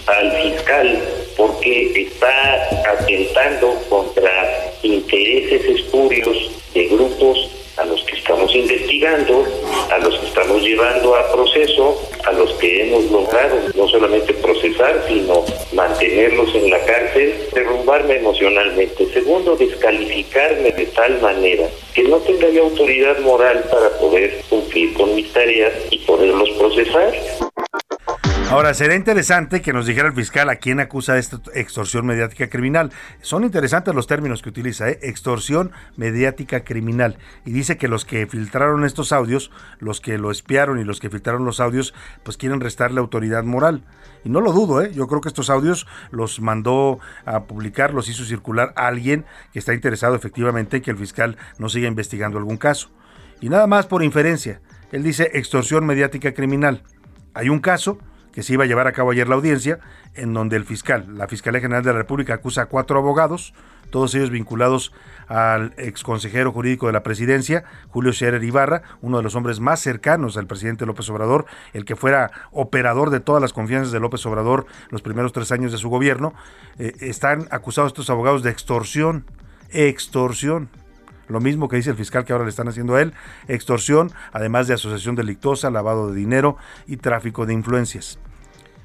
al fiscal porque está atentando contra intereses espurios de grupos a los que estamos investigando, a los que estamos llevando a proceso, a los que hemos logrado no solamente procesar, sino mantenerlos en la cárcel, derrumbarme emocionalmente. Segundo, descalificarme de tal manera que no tenga yo autoridad moral para poder cumplir con mis tareas y poderlos procesar. Ahora, sería interesante que nos dijera el fiscal a quién acusa esta extorsión mediática criminal. Son interesantes los términos que utiliza, ¿eh? extorsión mediática criminal. Y dice que los que filtraron estos audios, los que lo espiaron y los que filtraron los audios, pues quieren restarle autoridad moral. Y no lo dudo, ¿eh? yo creo que estos audios los mandó a publicar, los hizo circular a alguien que está interesado efectivamente en que el fiscal no siga investigando algún caso. Y nada más por inferencia. Él dice extorsión mediática criminal. Hay un caso que se iba a llevar a cabo ayer la audiencia, en donde el fiscal, la Fiscalía General de la República, acusa a cuatro abogados, todos ellos vinculados al exconsejero jurídico de la presidencia, Julio Scherer Ibarra, uno de los hombres más cercanos al presidente López Obrador, el que fuera operador de todas las confianzas de López Obrador los primeros tres años de su gobierno. Eh, están acusados estos abogados de extorsión, extorsión lo mismo que dice el fiscal que ahora le están haciendo a él, extorsión, además de asociación delictosa, lavado de dinero y tráfico de influencias.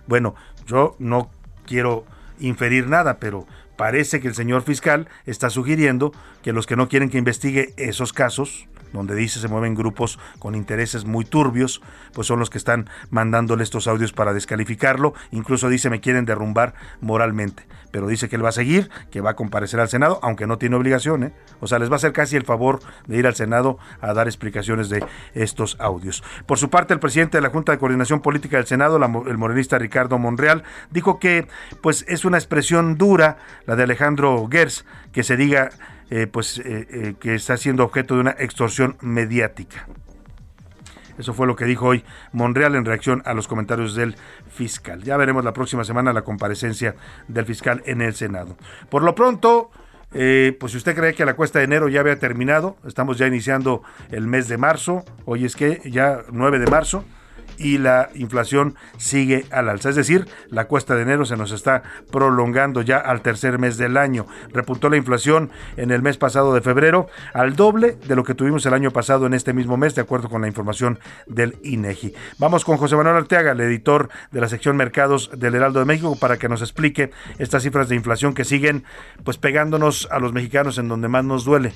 Bueno, yo no quiero inferir nada, pero parece que el señor fiscal está sugiriendo que los que no quieren que investigue esos casos, donde dice se mueven grupos con intereses muy turbios, pues son los que están mandándole estos audios para descalificarlo. Incluso dice me quieren derrumbar moralmente. Pero dice que él va a seguir, que va a comparecer al Senado, aunque no tiene obligación. ¿eh? O sea, les va a hacer casi el favor de ir al Senado a dar explicaciones de estos audios. Por su parte, el presidente de la Junta de Coordinación Política del Senado, el morenista Ricardo Monreal, dijo que pues es una expresión dura la de Alejandro Gers, que se diga eh, pues, eh, eh, que está siendo objeto de una extorsión mediática. Eso fue lo que dijo hoy Monreal en reacción a los comentarios del fiscal. Ya veremos la próxima semana la comparecencia del fiscal en el Senado. Por lo pronto, pues si usted cree que la cuesta de enero ya había terminado, estamos ya iniciando el mes de marzo, hoy es que ya 9 de marzo, y la inflación sigue al alza. Es decir, la cuesta de enero se nos está prolongando ya al tercer mes del año. Repuntó la inflación en el mes pasado de febrero al doble de lo que tuvimos el año pasado en este mismo mes, de acuerdo con la información del INEGI. Vamos con José Manuel Arteaga, el editor de la sección Mercados del Heraldo de México, para que nos explique estas cifras de inflación que siguen pues pegándonos a los mexicanos en donde más nos duele,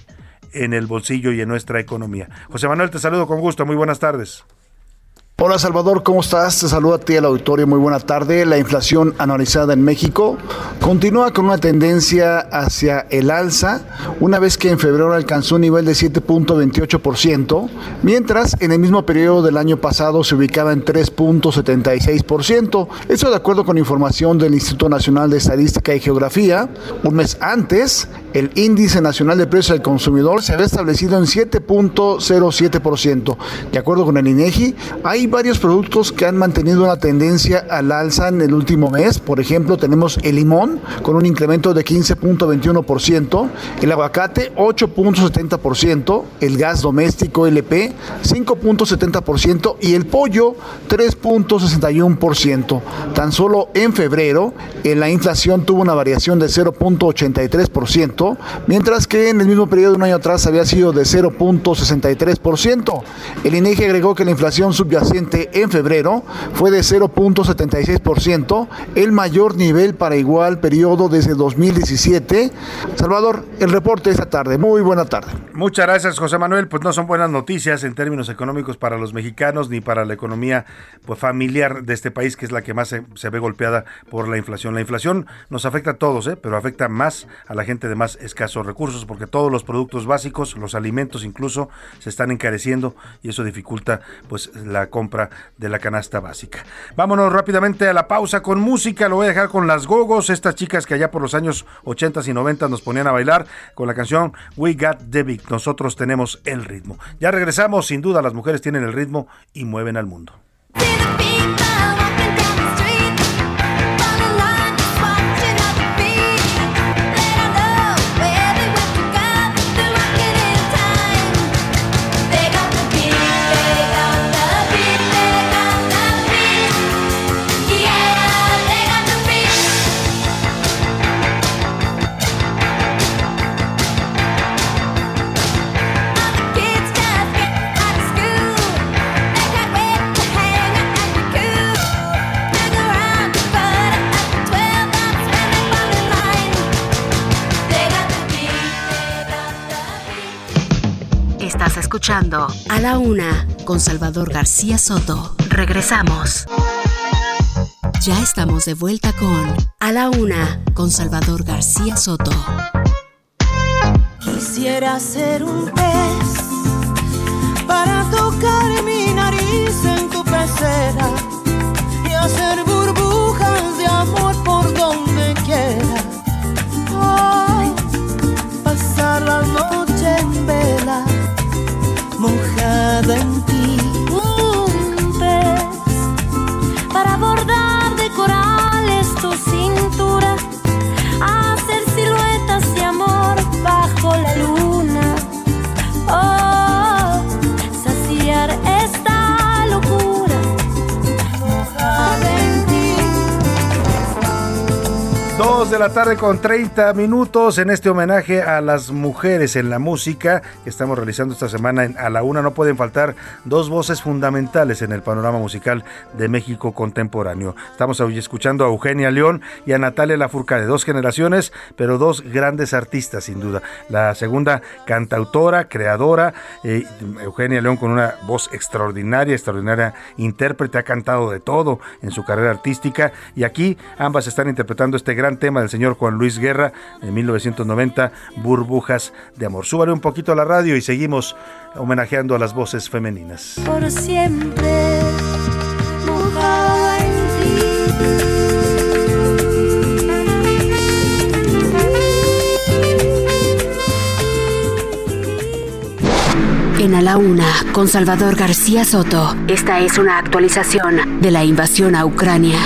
en el bolsillo y en nuestra economía. José Manuel, te saludo con gusto. Muy buenas tardes. Hola Salvador, ¿cómo estás? Te saludo a ti al auditorio, muy buena tarde. La inflación anualizada en México continúa con una tendencia hacia el alza, una vez que en febrero alcanzó un nivel de 7.28%, mientras en el mismo periodo del año pasado se ubicaba en 3.76%. Esto de acuerdo con información del Instituto Nacional de Estadística y Geografía. Un mes antes, el índice nacional de precios al consumidor se había establecido en 7.07%. De acuerdo con el INEGI, hay varios productos que han mantenido una tendencia al alza en el último mes. Por ejemplo, tenemos el limón con un incremento de 15.21%, el aguacate 8.70%, el gas doméstico LP 5.70% y el pollo 3.61%. Tan solo en febrero, en la inflación tuvo una variación de 0.83%, mientras que en el mismo periodo de un año atrás había sido de 0.63%. El INEGI agregó que la inflación subyacente en febrero fue de 0.76%, el mayor nivel para igual periodo desde 2017. Salvador, el reporte esta tarde. Muy buena tarde. Muchas gracias, José Manuel. Pues no son buenas noticias en términos económicos para los mexicanos ni para la economía pues, familiar de este país, que es la que más se, ve golpeada por la inflación. La inflación nos afecta a todos, ¿eh? pero afecta más a la gente de más escasos recursos, porque todos los productos básicos, los alimentos incluso, se están encareciendo y eso dificulta pues la compra de la canasta básica. Vámonos rápidamente a la pausa con música. Lo voy a dejar con las gogos, estas chicas que allá por los años 80 y 90 nos ponían a bailar con la canción We Got the Beat. Nosotros tenemos el ritmo. Ya regresamos, sin duda las mujeres tienen el ritmo y mueven al mundo. Escuchando A la Una con Salvador García Soto. Regresamos. Ya estamos de vuelta con A la Una con Salvador García Soto. Quisiera ser un pez la tarde con 30 minutos en este homenaje a las mujeres en la música que estamos realizando esta semana en A la Una. No pueden faltar dos voces fundamentales en el panorama musical de México contemporáneo. Estamos hoy escuchando a Eugenia León y a Natalia Lafourcade, dos generaciones, pero dos grandes artistas sin duda. La segunda cantautora, creadora, eh, Eugenia León con una voz extraordinaria, extraordinaria intérprete, ha cantado de todo en su carrera artística y aquí ambas están interpretando este gran tema del señor Juan Luis Guerra en 1990, Burbujas de Amor. Súbale un poquito a la radio y seguimos homenajeando a las voces femeninas. Por siempre, En A la Una con Salvador García Soto. Esta es una actualización de la invasión a Ucrania.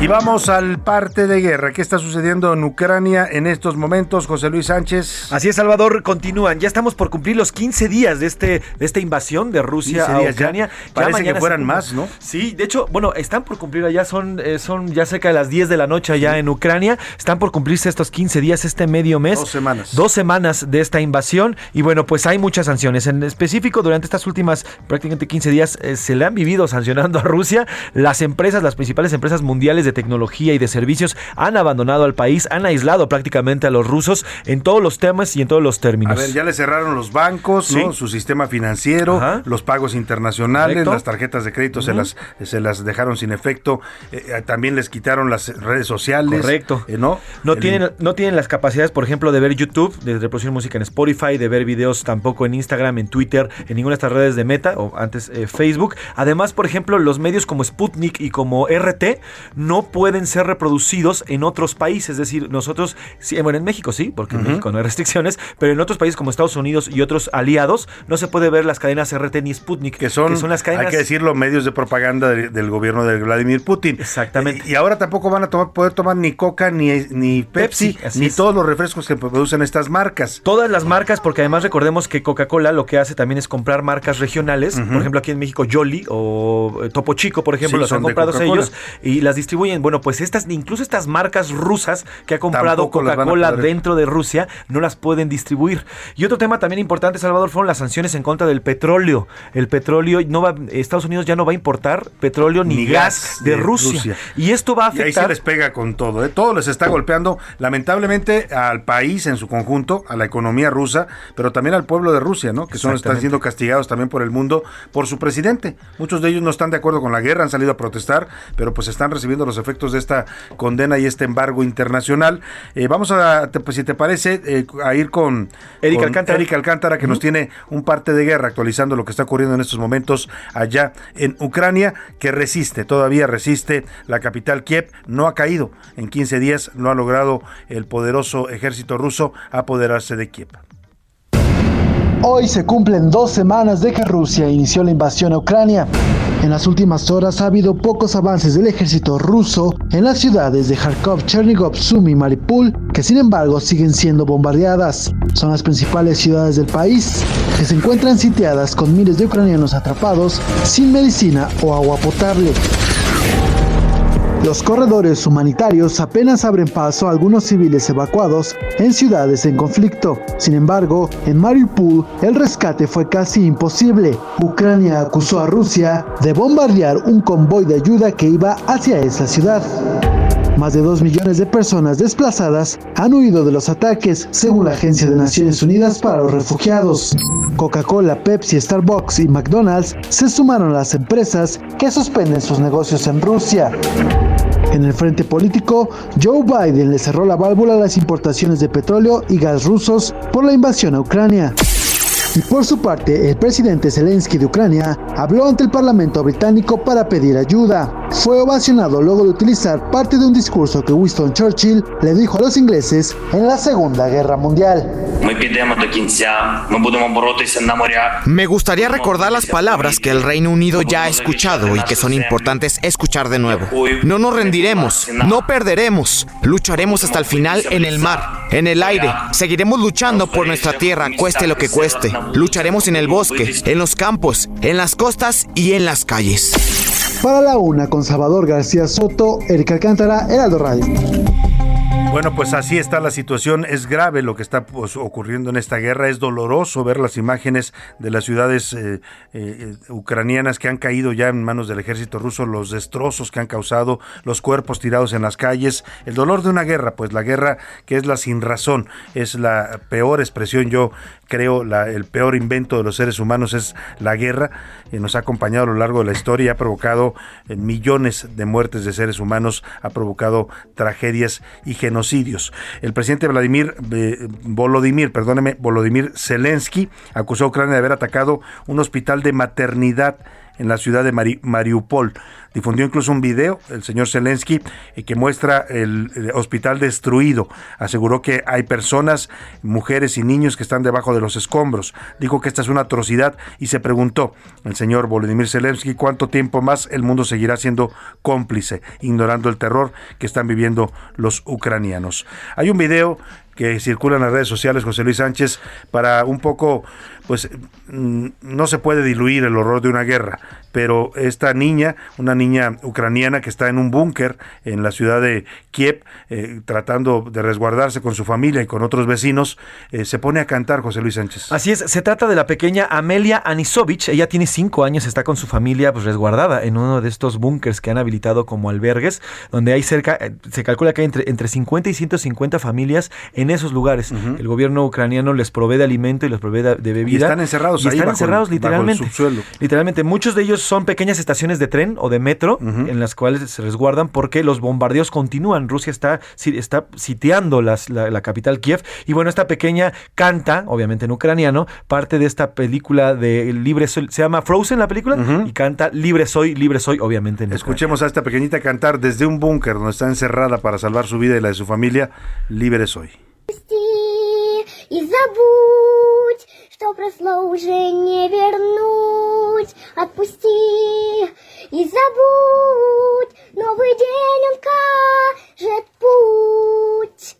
Y vamos al parte de guerra. ¿Qué está sucediendo en Ucrania en estos momentos, José Luis Sánchez? Así es, Salvador, continúan. Ya estamos por cumplir los 15 días de este de esta invasión de Rusia 15 a días ya. Ucrania. Parece mañana que fueran más, ¿no? Sí, de hecho, bueno, están por cumplir allá, son, eh, son ya cerca de las 10 de la noche allá en Ucrania. Están por cumplirse estos 15 días, este medio mes. Dos semanas. Dos semanas de esta invasión. Y bueno, pues hay muchas sanciones. En específico, durante estas últimas prácticamente 15 días eh, se le han vivido sancionando a Rusia. Las empresas, las principales empresas mundiales de tecnología y de servicios han abandonado al país, han aislado prácticamente a los rusos en todos los temas y en todos los A términos. ver, ya le cerraron los bancos, su sistema financiero, Ajá. los pagos internacionales, Correcto. las tarjetas de crédito se, las, se las dejaron sin efecto, eh, eh, también les quitaron las redes sociales. Correcto. eh, ¿no? No El- tienen, no tienen las capacidades, por ejemplo, de ver YouTube, de reproducir música en Spotify, de ver videos tampoco en Instagram, en Twitter, en ninguna de estas redes de Meta o antes eh, Facebook. Además, por ejemplo, los medios como Sputnik y como RT no pueden ser reproducidos en otros países. Es decir, nosotros, sí, bueno, en México sí, porque en. México no hay restricciones, pero en otros países como Estados Unidos y otros aliados no se puede ver las cadenas RT ni Sputnik, que son, las cadenas hay que decirlo, medios de propaganda de- del gobierno de Vladimir Putin. Exactamente. Y, y ahora tampoco van a tomar, poder tomar ni Coca, ni, ni Pepsi, ni es. todos los refrescos que producen estas marcas. Todas las marcas, porque además recordemos que Coca-Cola lo que hace también es comprar marcas regionales. Por ejemplo, aquí en México, Jolly o eh, Topo Chico, por ejemplo, Sí, los han comprado ellos y las distribuyen. Bueno, pues estas, incluso estas marcas rusas que ha comprado Coca-Cola dentro de Rusia, no las pueden distribuir. Y otro tema también importante, Salvador, fueron las sanciones en contra del petróleo. El petróleo, no va, Estados Unidos ya no va a importar petróleo ni, gas, de, Rusia. Y esto va a Y ahí afectar. se les pega con todo, ¿eh? todo les está golpeando lamentablemente al país en su conjunto, a la economía rusa, pero también al pueblo de Rusia, ¿no? Que son están siendo castigados también por el mundo por su presidente. Muchos de ellos no están de acuerdo con la guerra, han salido a protestar, pero pues están recibiendo los efectos de esta condena y este embargo internacional. Eh, vamos a, te- pues, si te parece, eh, a ir con Erika Alcántara. Erika Alcántara, que nos tiene un parte de guerra actualizando lo que está ocurriendo en estos momentos allá en Ucrania, que resiste, todavía resiste la capital Kiev, no ha caído. En 15 días no ha logrado el poderoso ejército ruso apoderarse de Kiev. Hoy se cumplen dos semanas de que Rusia inició la invasión a Ucrania. En las últimas horas ha habido pocos avances del ejército ruso en las ciudades de Kharkov, Chernigov, Sumy y Mariupol, que sin embargo siguen siendo bombardeadas. Son las principales ciudades del país, que se encuentran sitiadas con miles de ucranianos atrapados sin medicina o agua potable. Los corredores humanitarios apenas abren paso a algunos civiles evacuados en ciudades en conflicto. Sin embargo, en Mariupol el rescate fue casi imposible. Ucrania acusó a Rusia de bombardear un convoy de ayuda que iba hacia esa ciudad. Más de 2 millones de personas desplazadas han huido de los ataques, según la Agencia de Naciones Unidas para los Refugiados. Coca-Cola, Pepsi, Starbucks y McDonald's se sumaron a las empresas que suspenden sus negocios en Rusia. En el frente político, Joe Biden le cerró la válvula a las importaciones de petróleo y gas rusos por la invasión a Ucrania. Y por su parte, el presidente Zelensky de Ucrania habló ante el Parlamento británico para pedir ayuda. Fue ovacionado luego de utilizar parte de un discurso que Winston Churchill le dijo a los ingleses en la Segunda Guerra Mundial. Me gustaría recordar las palabras que el Reino Unido ya ha escuchado y que son importantes escuchar de nuevo. No nos rendiremos, no perderemos, lucharemos hasta el final en el mar, en el aire, seguiremos luchando por nuestra tierra, cueste lo que cueste. Lucharemos en el bosque, en los campos, en las costas y en las calles. Para la una con Salvador García Soto, Erika Alcántara, Heraldo Radio. Bueno, pues así está la situación. Es grave lo que está pues, ocurriendo en esta guerra. Es doloroso ver las imágenes de las ciudades eh, eh, ucranianas que han caído ya en manos del ejército ruso, los destrozos que han causado, los cuerpos tirados en las calles. El dolor de una guerra, pues la guerra que es la sin razón, es la peor expresión. Yo creo la, el peor invento de los seres humanos es la guerra. Eh, nos ha acompañado a lo largo de la historia y ha provocado eh, millones de muertes de seres humanos, ha provocado tragedias y genocidios. El presidente Vladimir eh, Volodymyr, perdóneme, Zelensky acusó a Ucrania de haber atacado un hospital de maternidad en la ciudad de Mari- Mariupol. Difundió incluso un video, el señor Zelensky, eh, que muestra el, hospital destruido. Aseguró que hay personas, mujeres y niños que están debajo de los escombros. Dijo que esta es una atrocidad y se preguntó el señor Volodymyr Zelensky cuánto tiempo más el mundo seguirá siendo cómplice, ignorando el terror que están viviendo los ucranianos. Hay un video que circula en las redes sociales, José Luis Sánchez, para un poco, pues mm, no se puede diluir el horror de una guerra, pero esta niña, una niña ucraniana que está en un búnker en la ciudad de Kiev, eh, tratando de resguardarse con su familia y con otros vecinos, eh, se pone a cantar José Luis Sánchez. Así es, se trata de la pequeña Amelia Anisovich. Ella tiene cinco años, está con su familia pues, resguardada en uno de estos búnkers que han habilitado como albergues, donde hay cerca, eh, se calcula que hay entre, entre 50 y 150 familias en esos lugares. El gobierno ucraniano les provee de alimento y les provee de, de bebida. Y están encerrados Y ahí están bajo el- encerrados bajo el literalmente. subsuelo. Literalmente, muchos de ellos son pequeñas estaciones de tren o de metro en las cuales se resguardan porque los bombardeos continúan. Rusia está, si- está sitiando las- la, la capital Kiev. Y bueno, esta pequeña canta, obviamente en ucraniano, parte de esta película de Libre Soy. Se llama Frozen la película y canta Libre Soy, Libre Soy, obviamente en Escuchemos a esta pequeñita cantar desde un búnker donde está encerrada para salvar su vida y la de su familia, libre soy. И забудь, что прошло уже не вернуть. Отпусти и забудь, новый день он кажет путь.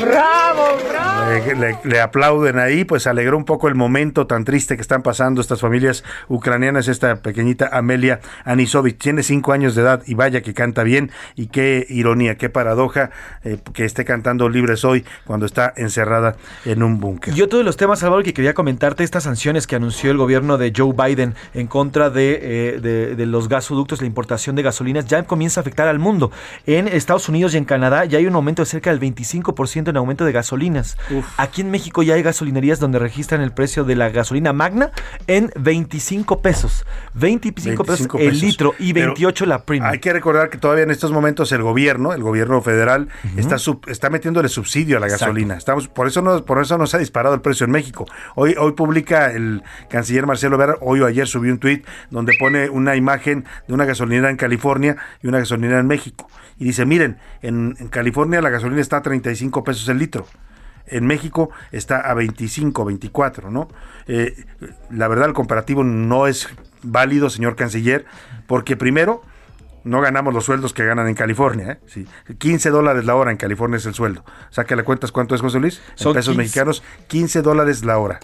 ¡Bravo, bravo! Le, le- le aplauden ahí, pues alegró un poco el momento tan triste que están pasando estas familias ucranianas. Esta pequeñita Amelia Anisovich tiene cinco años de edad y vaya que canta bien. Y qué ironía, qué paradoja eh, que esté cantando Libre Soy cuando está encerrada en un búnker. Y otro de los temas, Salvador, que quería comentarte, estas sanciones que anunció el gobierno de Joe Biden en contra de, eh, de- de los gasoductos, la importación de gasolinas, ya comienza a afectar al mundo. En Estados Unidos y en Canadá ya hay un aumento de cerca del 25% en aumento de gasolinas. Aquí en México ya hay gasolinerías donde registran el precio de la gasolina magna en 25 pesos. 25, 25 pesos el litro y Pero 28 la premium. Hay que recordar que todavía en estos momentos el gobierno, el gobierno federal, está sub- está metiéndole subsidio a la Exacto. gasolina. Estamos, por eso no, por eso no se ha disparado el precio en México. Hoy, hoy publica el canciller Marcelo Ebrard, hoy o ayer subió un tuit donde pone una imagen de una gasolinera en California y una gasolinera en México. Y dice, miren, en, en California la gasolina está a 35 pesos el litro. En México está a 25, 24, ¿no? Eh, la verdad, el comparativo no es válido, señor canciller, porque primero, no ganamos los sueldos que ganan en California. ¿eh? Sí. 15 dólares la hora en California es el sueldo. Sácale cuentas cuánto es, José Luis. En Son pesos 15. mexicanos, 15 dólares la hora.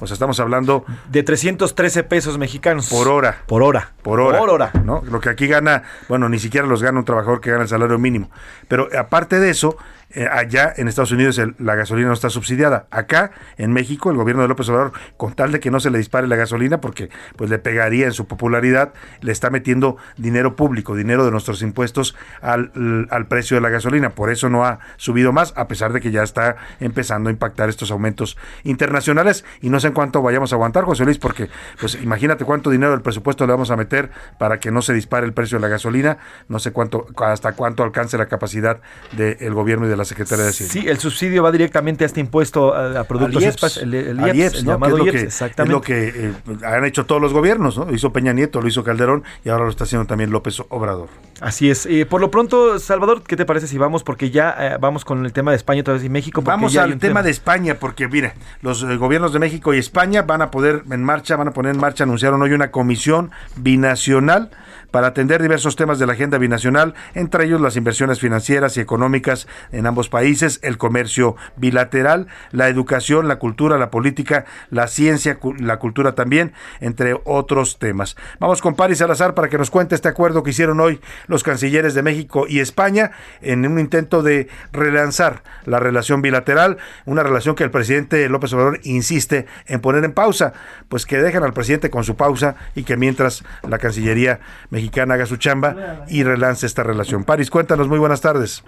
O sea, estamos hablando de 313 pesos mexicanos. por hora. Por hora. Por hora. Por hora. ¿no? Lo que aquí gana, bueno, ni siquiera los gana un trabajador que gana el salario mínimo. Pero aparte de eso, eh, allá en Estados Unidos la gasolina no está subsidiada. Acá, en México, el gobierno de López Obrador, con tal de que no se le dispare la gasolina, porque pues le pegaría en su popularidad, le está metiendo dinero público, dinero de nuestros impuestos al, al precio de la gasolina. Por eso no ha subido más, a pesar de que ya está empezando a impactar estos aumentos internacionales. Y no sé en cuánto vayamos a aguantar, José Luis, porque pues imagínate cuánto dinero del presupuesto le vamos a meter para que no se dispare el precio de la gasolina. No sé cuánto, hasta cuánto alcance la capacidad del gobierno y de la Secretaría de Hacienda. Sí, el subsidio va directamente a este impuesto a, productos el, IEPS, llamado es lo que, exactamente. lo que eh, han hecho todos los gobiernos, ¿no? Lo hizo Peña Nieto, lo hizo Calderón y ahora lo está haciendo también López Obrador. Así es. Eh, por lo pronto, Salvador, ¿qué te parece si vamos? Porque ya eh, vamos con el tema de España otra vez y México. Vamos al tema, de España, porque mire, los gobiernos de México y España van a poder en marcha, van a poner en marcha, anunciaron hoy una comisión binacional para atender diversos temas de la agenda binacional, entre ellos las inversiones financieras y económicas en ambos países, el comercio bilateral, la educación, la cultura, la política, la ciencia, la cultura también, entre otros temas. Vamos con Paris Salazar para que nos cuente este acuerdo que hicieron hoy los cancilleres de México y España en un intento de relanzar la relación bilateral, una relación que el presidente López Obrador insiste en poner en pausa, pues que dejen al presidente con su pausa y que mientras la Cancillería mexicana haga su chamba y relance esta relación. Paris, cuéntanos, muy buenas tardes.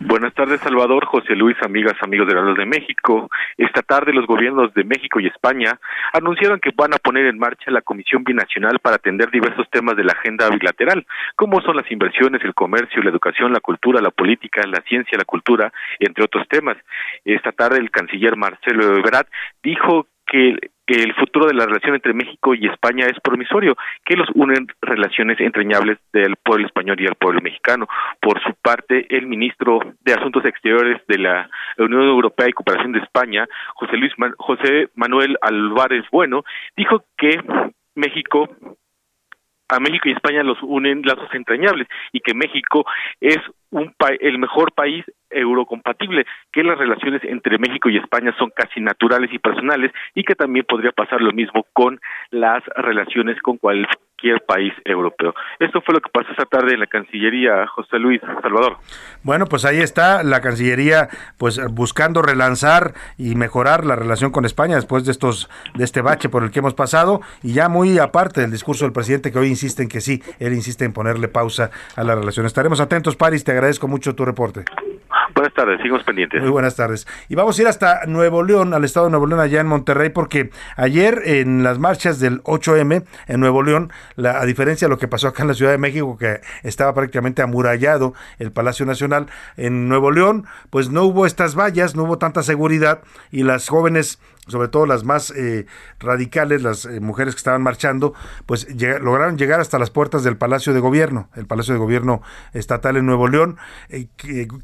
Buenas tardes, Salvador, José Luis, amigas, amigos de la de México. Esta tarde los gobiernos de México y España anunciaron que van a poner en marcha la Comisión Binacional para atender diversos temas de la agenda bilateral, como son las inversiones, el comercio, la educación, la cultura, la política, la ciencia, la cultura, entre otros temas. Esta tarde el canciller Marcelo Ebrard dijo que el futuro de la relación entre México y España es promisorio, que los unen relaciones entrañables del pueblo español y el pueblo mexicano. Por su parte, el ministro de Asuntos Exteriores de la Unión Europea y Cooperación de España, José Luis José Manuel Álvarez Bueno, dijo que México a México y España los unen lazos entrañables y que México es un el mejor país eurocompatible, que las relaciones entre México y España son casi naturales y personales y que también podría pasar lo mismo con las relaciones con cualquier país europeo. Esto fue lo que pasó esta tarde en la Cancillería, José Luis Salvador. Bueno, pues ahí está la Cancillería pues buscando relanzar y mejorar la relación con España después de estos de este bache por el que hemos pasado y ya muy aparte del discurso del presidente que hoy insiste en que sí, él insiste en ponerle pausa a la relación. Estaremos atentos, Paris, te agradezco mucho tu reporte. Buenas tardes, seguimos pendientes. Muy buenas tardes. Y vamos a ir hasta Nuevo León, al estado de Nuevo León, allá en Monterrey, porque ayer en las marchas del 8M en Nuevo León, la, a diferencia de lo que pasó acá en la Ciudad de México, que estaba prácticamente amurallado el Palacio Nacional, en Nuevo León, pues no hubo estas vallas, no hubo tanta seguridad y las jóvenes sobre todo las más eh, radicales, las eh, mujeres que estaban marchando, pues lograron llegar hasta las puertas del Palacio de Gobierno, el Palacio de Gobierno estatal en Nuevo León, eh,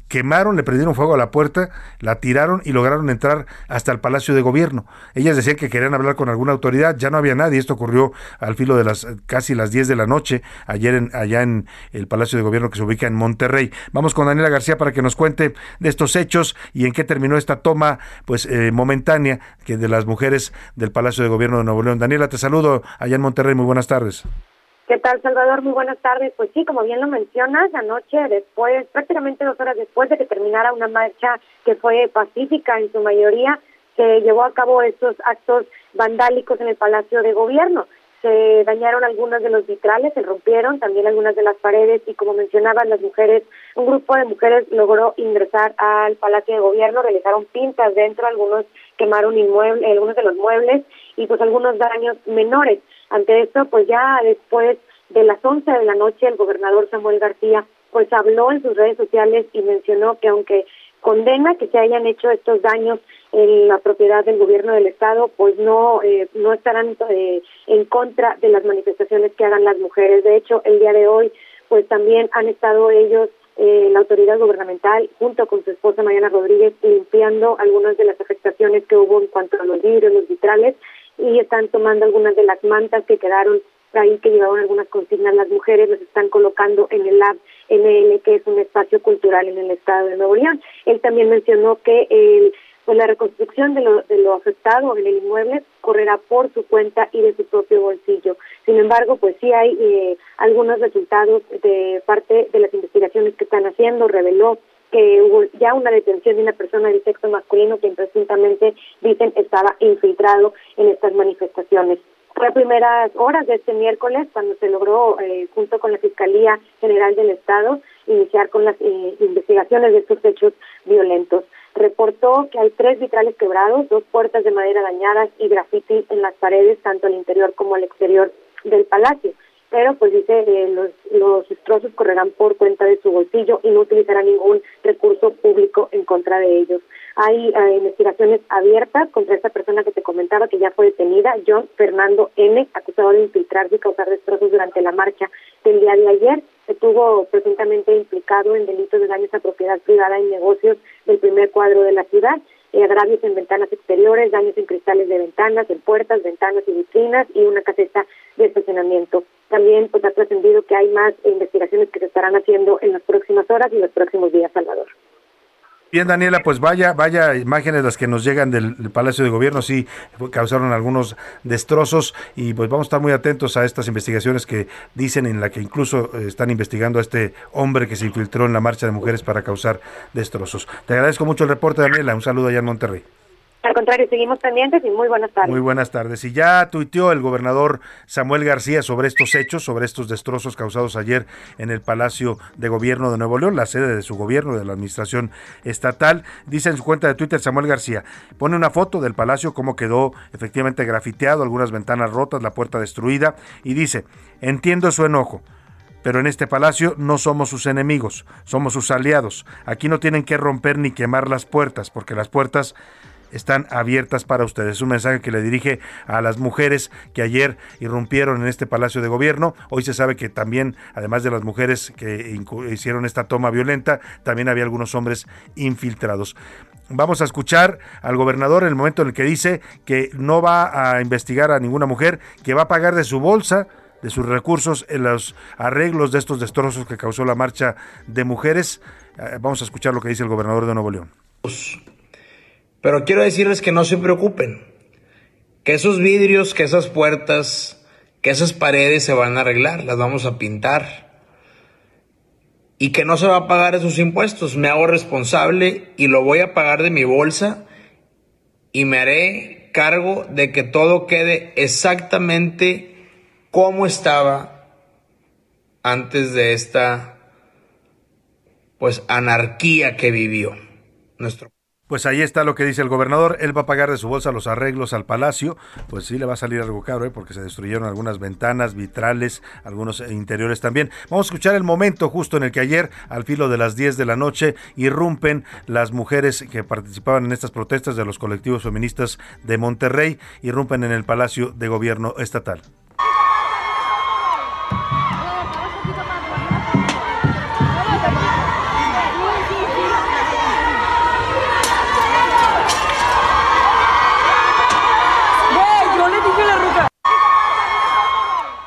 quemaron, le prendieron fuego a la puerta, la tiraron y lograron entrar hasta el Palacio de Gobierno. Ellas decían que querían hablar con alguna autoridad, ya no había nadie, esto ocurrió al filo de las casi las 10 de la noche, ayer en, allá en el Palacio de Gobierno que se ubica en Monterrey. Vamos con Daniela García para que nos cuente de estos hechos y en qué terminó esta toma pues momentánea que de las mujeres del Palacio de Gobierno de Nuevo León. Daniela, te saludo allá en Monterrey, muy buenas tardes. ¿Qué tal, Salvador? Muy buenas tardes. Pues sí, como bien lo mencionas, anoche, después, prácticamente dos horas después de que terminara una marcha que fue pacífica en su mayoría, se llevó a cabo estos actos vandálicos en el Palacio de Gobierno se dañaron algunos de los vitrales, se rompieron también algunas de las paredes y como mencionaban las mujeres, un grupo de mujeres logró ingresar al Palacio de Gobierno, realizaron pintas dentro, algunos quemaron inmuebles, algunos de los muebles y pues algunos daños menores. Ante esto, pues ya después de las 11 de la noche, el gobernador Samuel García pues habló en sus redes sociales y mencionó que aunque condena que se hayan hecho estos daños en la propiedad del gobierno del estado, pues no eh, no estarán eh, en contra de las manifestaciones que hagan las mujeres. De hecho, el día de hoy, pues también han estado ellos eh, la autoridad gubernamental junto con su esposa Mariana Rodríguez limpiando algunas de las afectaciones que hubo en cuanto a los vidrios, los vitrales y están tomando algunas de las mantas que quedaron ahí que llevaron algunas consignas las mujeres las están colocando en el Lab NL que es un espacio cultural en el estado de Nuevo León. Él también mencionó que el pues la reconstrucción de lo, de lo afectado en el inmueble correrá por su cuenta y de su propio bolsillo. Sin embargo, pues sí hay eh, algunos resultados de parte de las investigaciones que están haciendo. Reveló que hubo ya una detención de una persona de sexo masculino que presuntamente dicen estaba infiltrado en estas manifestaciones. Fue a primeras horas de este miércoles cuando se logró, eh, junto con la Fiscalía General del Estado, iniciar con las eh, investigaciones de estos hechos violentos. Reportó que hay tres vitrales quebrados, dos puertas de madera dañadas y graffiti en las paredes, tanto al interior como al exterior del palacio. Pero, pues dice, eh, los, los destrozos correrán por cuenta de su bolsillo y no utilizará ningún recurso público en contra de ellos. Hay eh, investigaciones abiertas contra esta persona que te comentaba que ya fue detenida, John Fernando N., acusado de infiltrarse y causar destrozos durante la marcha del día de ayer. Estuvo presuntamente implicado en delitos de daños a propiedad privada y negocios del primer cuadro de la ciudad, eh, agravios en ventanas exteriores, daños en cristales de ventanas, en puertas, ventanas y vitrinas y una caseta de estacionamiento. También pues ha trascendido que hay más investigaciones que se estarán haciendo en las próximas horas y los próximos días, Salvador. Bien, Daniela, pues vaya, vaya imágenes las que nos llegan del, Palacio de Gobierno, sí causaron algunos destrozos y pues vamos a estar muy atentos a estas investigaciones que dicen en la que incluso eh, están investigando a este hombre que se infiltró en la marcha de mujeres para causar destrozos. Te agradezco mucho el reporte, Daniela. Un saludo allá en Monterrey. Al contrario, seguimos pendientes y muy buenas tardes. Muy buenas tardes. Y ya tuiteó el gobernador Samuel García sobre estos hechos, sobre estos destrozos causados ayer en el Palacio de Gobierno de Nuevo León, la sede de su gobierno, de la administración estatal. Dice en su cuenta de Twitter Samuel García, pone una foto del palacio, cómo quedó efectivamente grafiteado, algunas ventanas rotas, la puerta destruida, y dice, entiendo su enojo pero en este palacio no somos sus enemigos, somos sus aliados. Aquí no tienen que romper ni quemar las puertas, porque las puertas están abiertas para ustedes. Un mensaje que le dirige a las mujeres que ayer irrumpieron en este Palacio de Gobierno. Hoy se sabe que también, además de las mujeres que hicieron esta toma violenta, también había algunos hombres infiltrados. Vamos a escuchar al gobernador en el momento en el que dice que no va a investigar a ninguna mujer, que va a pagar de su bolsa de sus recursos en los arreglos de estos destrozos que causó la marcha de mujeres. Eh, vamos a escuchar lo que dice el gobernador de Nuevo León. Pero quiero decirles que no se preocupen, que esos vidrios, que esas puertas, que esas paredes se van a arreglar, las vamos a pintar. Y que no se va a pagar esos impuestos. Me hago responsable y lo voy a pagar de mi bolsa y me haré cargo de que todo quede exactamente como estaba antes de esta pues anarquía que vivió nuestro pues ahí está lo que dice el gobernador. Él va a pagar de su bolsa los arreglos al palacio. Pues sí, le va a salir algo caro, ¿eh? porque se destruyeron algunas ventanas, vitrales, algunos interiores también. Vamos a escuchar el momento justo en el que ayer, al filo de las 10 de la noche, irrumpen las mujeres que participaban en estas protestas de los colectivos feministas de Monterrey, irrumpen en el Palacio de Gobierno Estatal.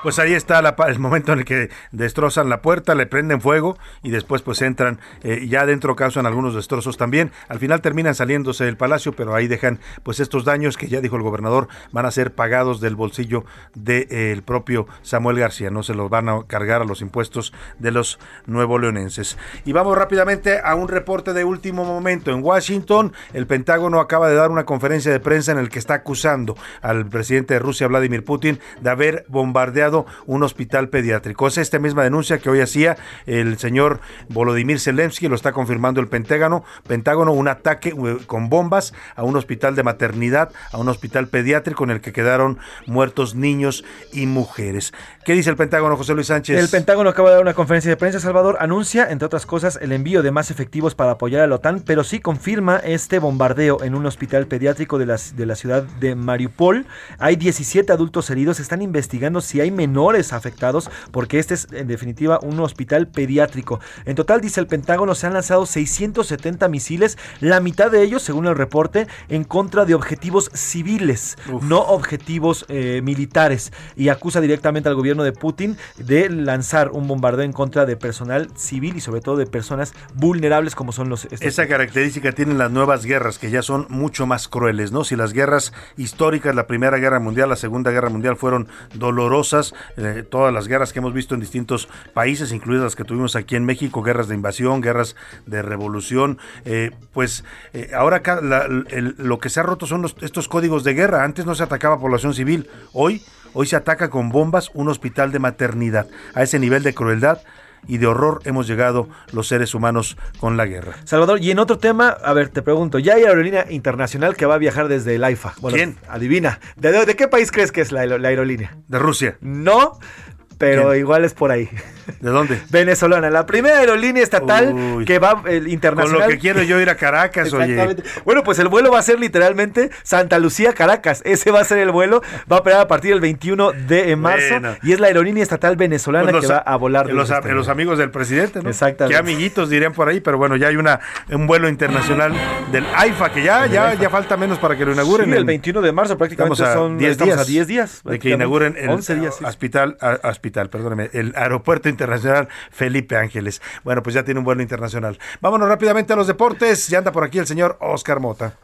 Pues ahí está el momento en el que destrozan la puerta, le prenden fuego y después pues entran, eh, ya adentro causan algunos destrozos también. Al final terminan saliéndose del palacio, pero ahí dejan pues estos daños que ya dijo el gobernador van a ser pagados del bolsillo del de, propio Samuel García, no se los van a cargar a los impuestos de los nuevo leonenses. Y vamos rápidamente a un reporte de último momento. En Washington, el Pentágono acaba de dar una conferencia de prensa en el que está acusando al presidente de Rusia, Vladimir Putin, de haber bombardeado un hospital pediátrico. Es esta misma denuncia que hoy hacía el señor Volodymyr Zelensky, lo está confirmando el Pentágono, Pentágono, un ataque eh, con bombas a un hospital de maternidad, a un hospital pediátrico en el que quedaron muertos niños y mujeres. ¿Qué dice el Pentágono, José Luis Sánchez? El Pentágono acaba de dar una conferencia de prensa, Salvador, anuncia, entre otras cosas, el envío de más efectivos para apoyar a la OTAN, pero sí confirma este bombardeo en un hospital pediátrico de la, de la ciudad de Mariupol. Hay 17 adultos heridos, están investigando si hay menores afectados, porque este es en definitiva un hospital pediátrico. En total, dice el Pentágono, se han lanzado 670 misiles, la mitad de ellos, según el reporte, en contra de objetivos civiles, Uf. no objetivos eh, militares, y acusa directamente al gobierno de Putin de lanzar un bombardeo en contra de personal civil y sobre todo de personas vulnerables como son los... Esa característica tienen las nuevas guerras, que ya son mucho más crueles, ¿no? Si las guerras históricas, la Primera Guerra Mundial, la Segunda Guerra Mundial fueron dolorosas, eh, todas las guerras que hemos visto en distintos países, incluidas las que tuvimos aquí en México, guerras de invasión, guerras de revolución. Eh, pues eh, ahora acá la- el- lo que se ha roto son los- estos códigos de guerra. Antes no se atacaba a población civil, hoy, hoy se ataca con bombas un hospital de maternidad. A ese nivel de crueldad y de horror hemos llegado los seres humanos con la guerra. Salvador, y en otro tema, a ver, te pregunto, ya hay aerolínea internacional que va a viajar desde el AIFA. Bueno, ¿Quién? Adivina. ¿De, de- de qué país crees que es la, la aerolínea? De Rusia. No, pero ¿Quién? igual es por ahí. ¿De dónde? Venezolana, la primera aerolínea estatal Uy. que va el Con internacional. lo que quiero yo ir a Caracas, oye. Exactamente. Bueno, pues el vuelo va a ser literalmente Santa Lucía, Caracas. Ese va a ser el vuelo. Va a operar a partir del 21 de marzo. Bueno. Y es la aerolínea estatal venezolana Pues que va a volar. Los, desde este los amigos del presidente, ¿no? Exactamente. Qué amiguitos dirían por ahí, pero bueno, ya hay una un vuelo internacional del AIFA que ya ya ya falta menos para que lo inauguren. Sí, el en- 21 de marzo prácticamente Estamos a son 10 estamos días a 10 días. de que inauguren el 11 días. sí. hospital, a- hospital, perdóneme, el aeropuerto internacional Felipe Ángeles. Bueno, pues ya tiene un vuelo internacional. Vámonos rápidamente a los deportes. Ya anda por aquí el señor Oscar Mota.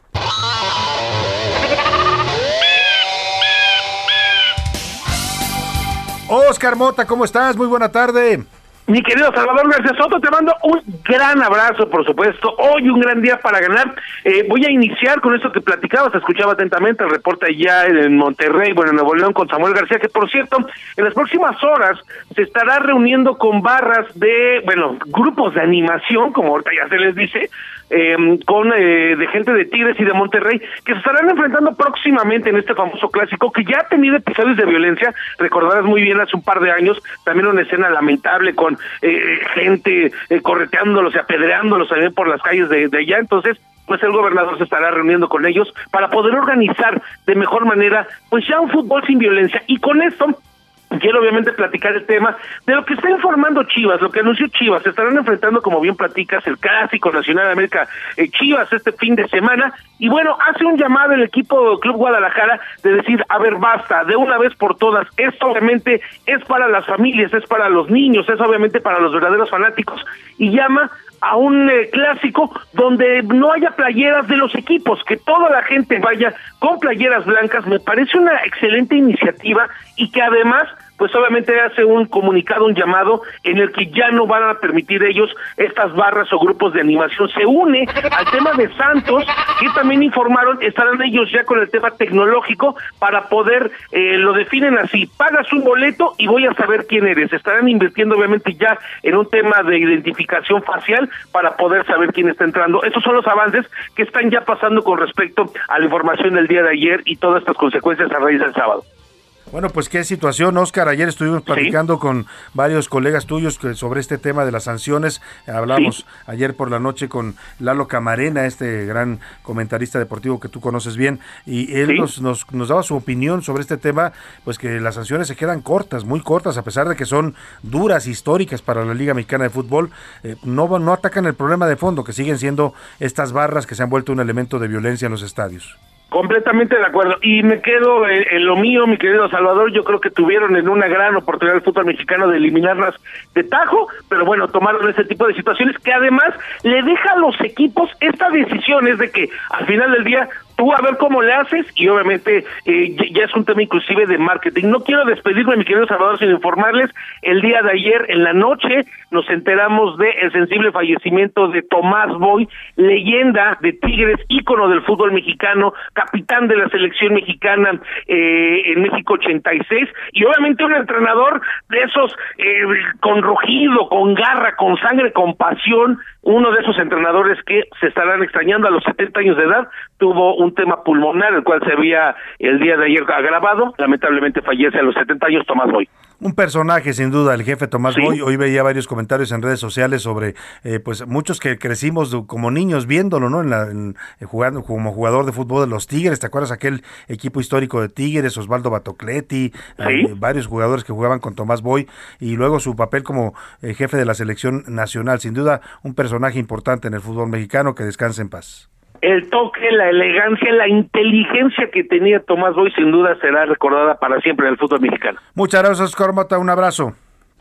Oscar Mota, ¿cómo estás? Muy buena tarde. Mi querido Salvador García Soto, te mando un gran abrazo, por supuesto. Hoy un gran día para ganar. Eh, voy a iniciar con esto que platicabas, escuchaba atentamente el reporte allá en Monterrey, bueno, en Nuevo León, con Samuel García, que por cierto, en las próximas horas se estará reuniendo con barras de, bueno, grupos de animación, como ahorita ya se les dice, eh, con eh, de gente de Tigres y de Monterrey, que se estarán enfrentando próximamente en este famoso clásico, que ya ha tenido episodios de violencia, recordarás muy bien hace un par de años, también una escena lamentable con eh, gente eh, correteándolos y apedreándolos también por las calles de, de allá, entonces pues el gobernador se estará reuniendo con ellos para poder organizar de mejor manera pues ya un fútbol sin violencia. Y con esto Quiero obviamente platicar el tema de lo que está informando Chivas, lo que anunció Chivas. Se estarán enfrentando, como bien platicas, el Clásico Nacional de América eh, Chivas este fin de semana. Y bueno, hace un llamado el equipo Club Guadalajara de decir, a ver, basta, de una vez por todas. Esto obviamente es para las familias, es para los niños, es obviamente para los verdaderos fanáticos. Y llama a un eh, clásico donde no haya playeras de los equipos, que toda la gente vaya con playeras blancas, me parece una excelente iniciativa y que además pues obviamente hace un comunicado, un llamado en el que ya no van a permitir ellos estas barras o grupos de animación. Se une al tema de Santos, que también informaron, estarán ellos ya con el tema tecnológico para poder, eh, lo definen así, pagas un boleto y voy a saber quién eres. Estarán invirtiendo obviamente ya en un tema de identificación facial para poder saber quién está entrando. Esos son los avances que están ya pasando con respecto a la información del día de ayer y todas estas consecuencias a raíz del sábado. Bueno, pues qué situación, Oscar. Ayer estuvimos platicando con varios colegas tuyos sobre este tema de las sanciones. Hablamos ayer por la noche con Lalo Camarena, este gran comentarista deportivo que tú conoces bien, y él Sí. nos, nos, nos daba su opinión sobre este tema, pues que las sanciones se quedan cortas, muy cortas, a pesar de que son duras, históricas para la Liga Mexicana de Fútbol. eh, no, no atacan el problema de fondo, que siguen siendo estas barras que se han vuelto un elemento de violencia en los estadios. Completamente de acuerdo. Y me quedo en, en lo mío, mi querido Salvador. Yo creo que tuvieron en una gran oportunidad el fútbol mexicano de eliminarlas de tajo, pero bueno, tomaron ese tipo de situaciones que además le deja a los equipos esta decisión, es de que al final del día a ver cómo le haces y obviamente eh, ya- ya es un tema inclusive de marketing. No quiero despedirme, mi querido Salvador, sin informarles, el día de ayer en la noche nos enteramos de el sensible fallecimiento de Tomás Boy, leyenda de Tigres, ícono del fútbol mexicano, capitán de la selección mexicana eh, en México 86 y obviamente un entrenador de esos eh, con rugido, con garra, con sangre, con pasión, uno de esos entrenadores que se estarán extrañando a los 70 años de edad, tuvo un tema pulmonar, el cual se había el día de ayer agravado, lamentablemente fallece a los 70 años Tomás Boy. Un personaje, sin duda, el jefe Tomás Sí. Boy. Hoy veía varios comentarios en redes sociales sobre, eh, pues, muchos que crecimos como niños viéndolo, ¿no? En la, en- eh, jugando como jugador de fútbol de los Tigres. ¿Te acuerdas aquel equipo histórico de Tigres, Osvaldo Batocleti, eh, varios jugadores que jugaban con Tomás Boy y luego su papel como eh, jefe de la selección nacional? Sin duda, un personaje importante en el fútbol mexicano. Que descanse en paz. El toque, la elegancia, la inteligencia que tenía Tomás Boy sin duda será recordada para siempre en el fútbol mexicano. Muchas gracias, Oscar Mota. Un abrazo.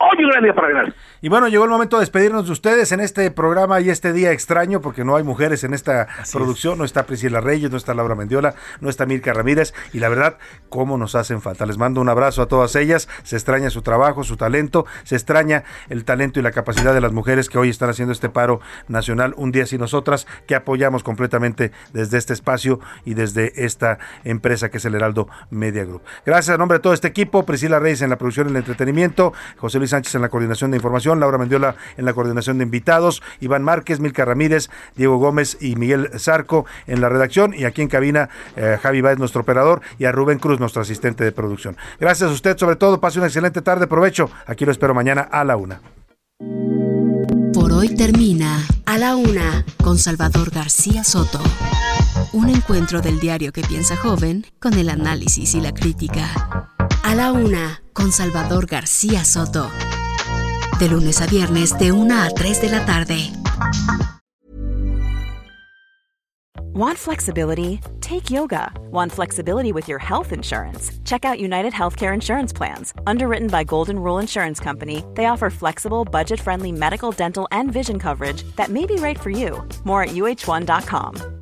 Hoy un gran día para ganar. Y bueno, llegó el momento de despedirnos de ustedes en este programa y este día extraño, porque no hay mujeres en esta producción. No está Priscila Reyes, no está Laura Mendiola, no está Mirka Ramírez. Y la verdad, cómo nos hacen falta. Les mando un abrazo a todas ellas. Se extraña su trabajo, su talento. Se extraña el talento y la capacidad de las mujeres que hoy están haciendo este paro nacional un día sin nosotras, que apoyamos completamente desde este espacio y desde esta empresa que es el Heraldo Media Group. Gracias a nombre de todo este equipo, Priscila Reyes en la producción y el entretenimiento, José Luis Sánchez en la coordinación de información, Laura Mendiola en la coordinación de invitados, Iván Márquez, Milka Ramírez, Diego Gómez y Miguel Zarco en la redacción y aquí en cabina eh, Javi Báez, nuestro operador, y a Rubén Cruz, nuestro asistente de producción. Gracias a usted, sobre todo, pase una excelente tarde, provecho. Aquí lo espero mañana a la una. Por hoy termina A la Una con Salvador García Soto. Un encuentro del diario que piensa joven con el análisis y la crítica. A la Una con Salvador García Soto. De lunes a viernes de 1 a 3 de la tarde. Want flexibility? Take yoga. Want flexibility with your health insurance? Check out United Healthcare Insurance Plans. Underwritten by Golden Rule Insurance Company, they offer flexible, budget friendly medical, dental, and vision coverage that may be right for you. More at uh1.com.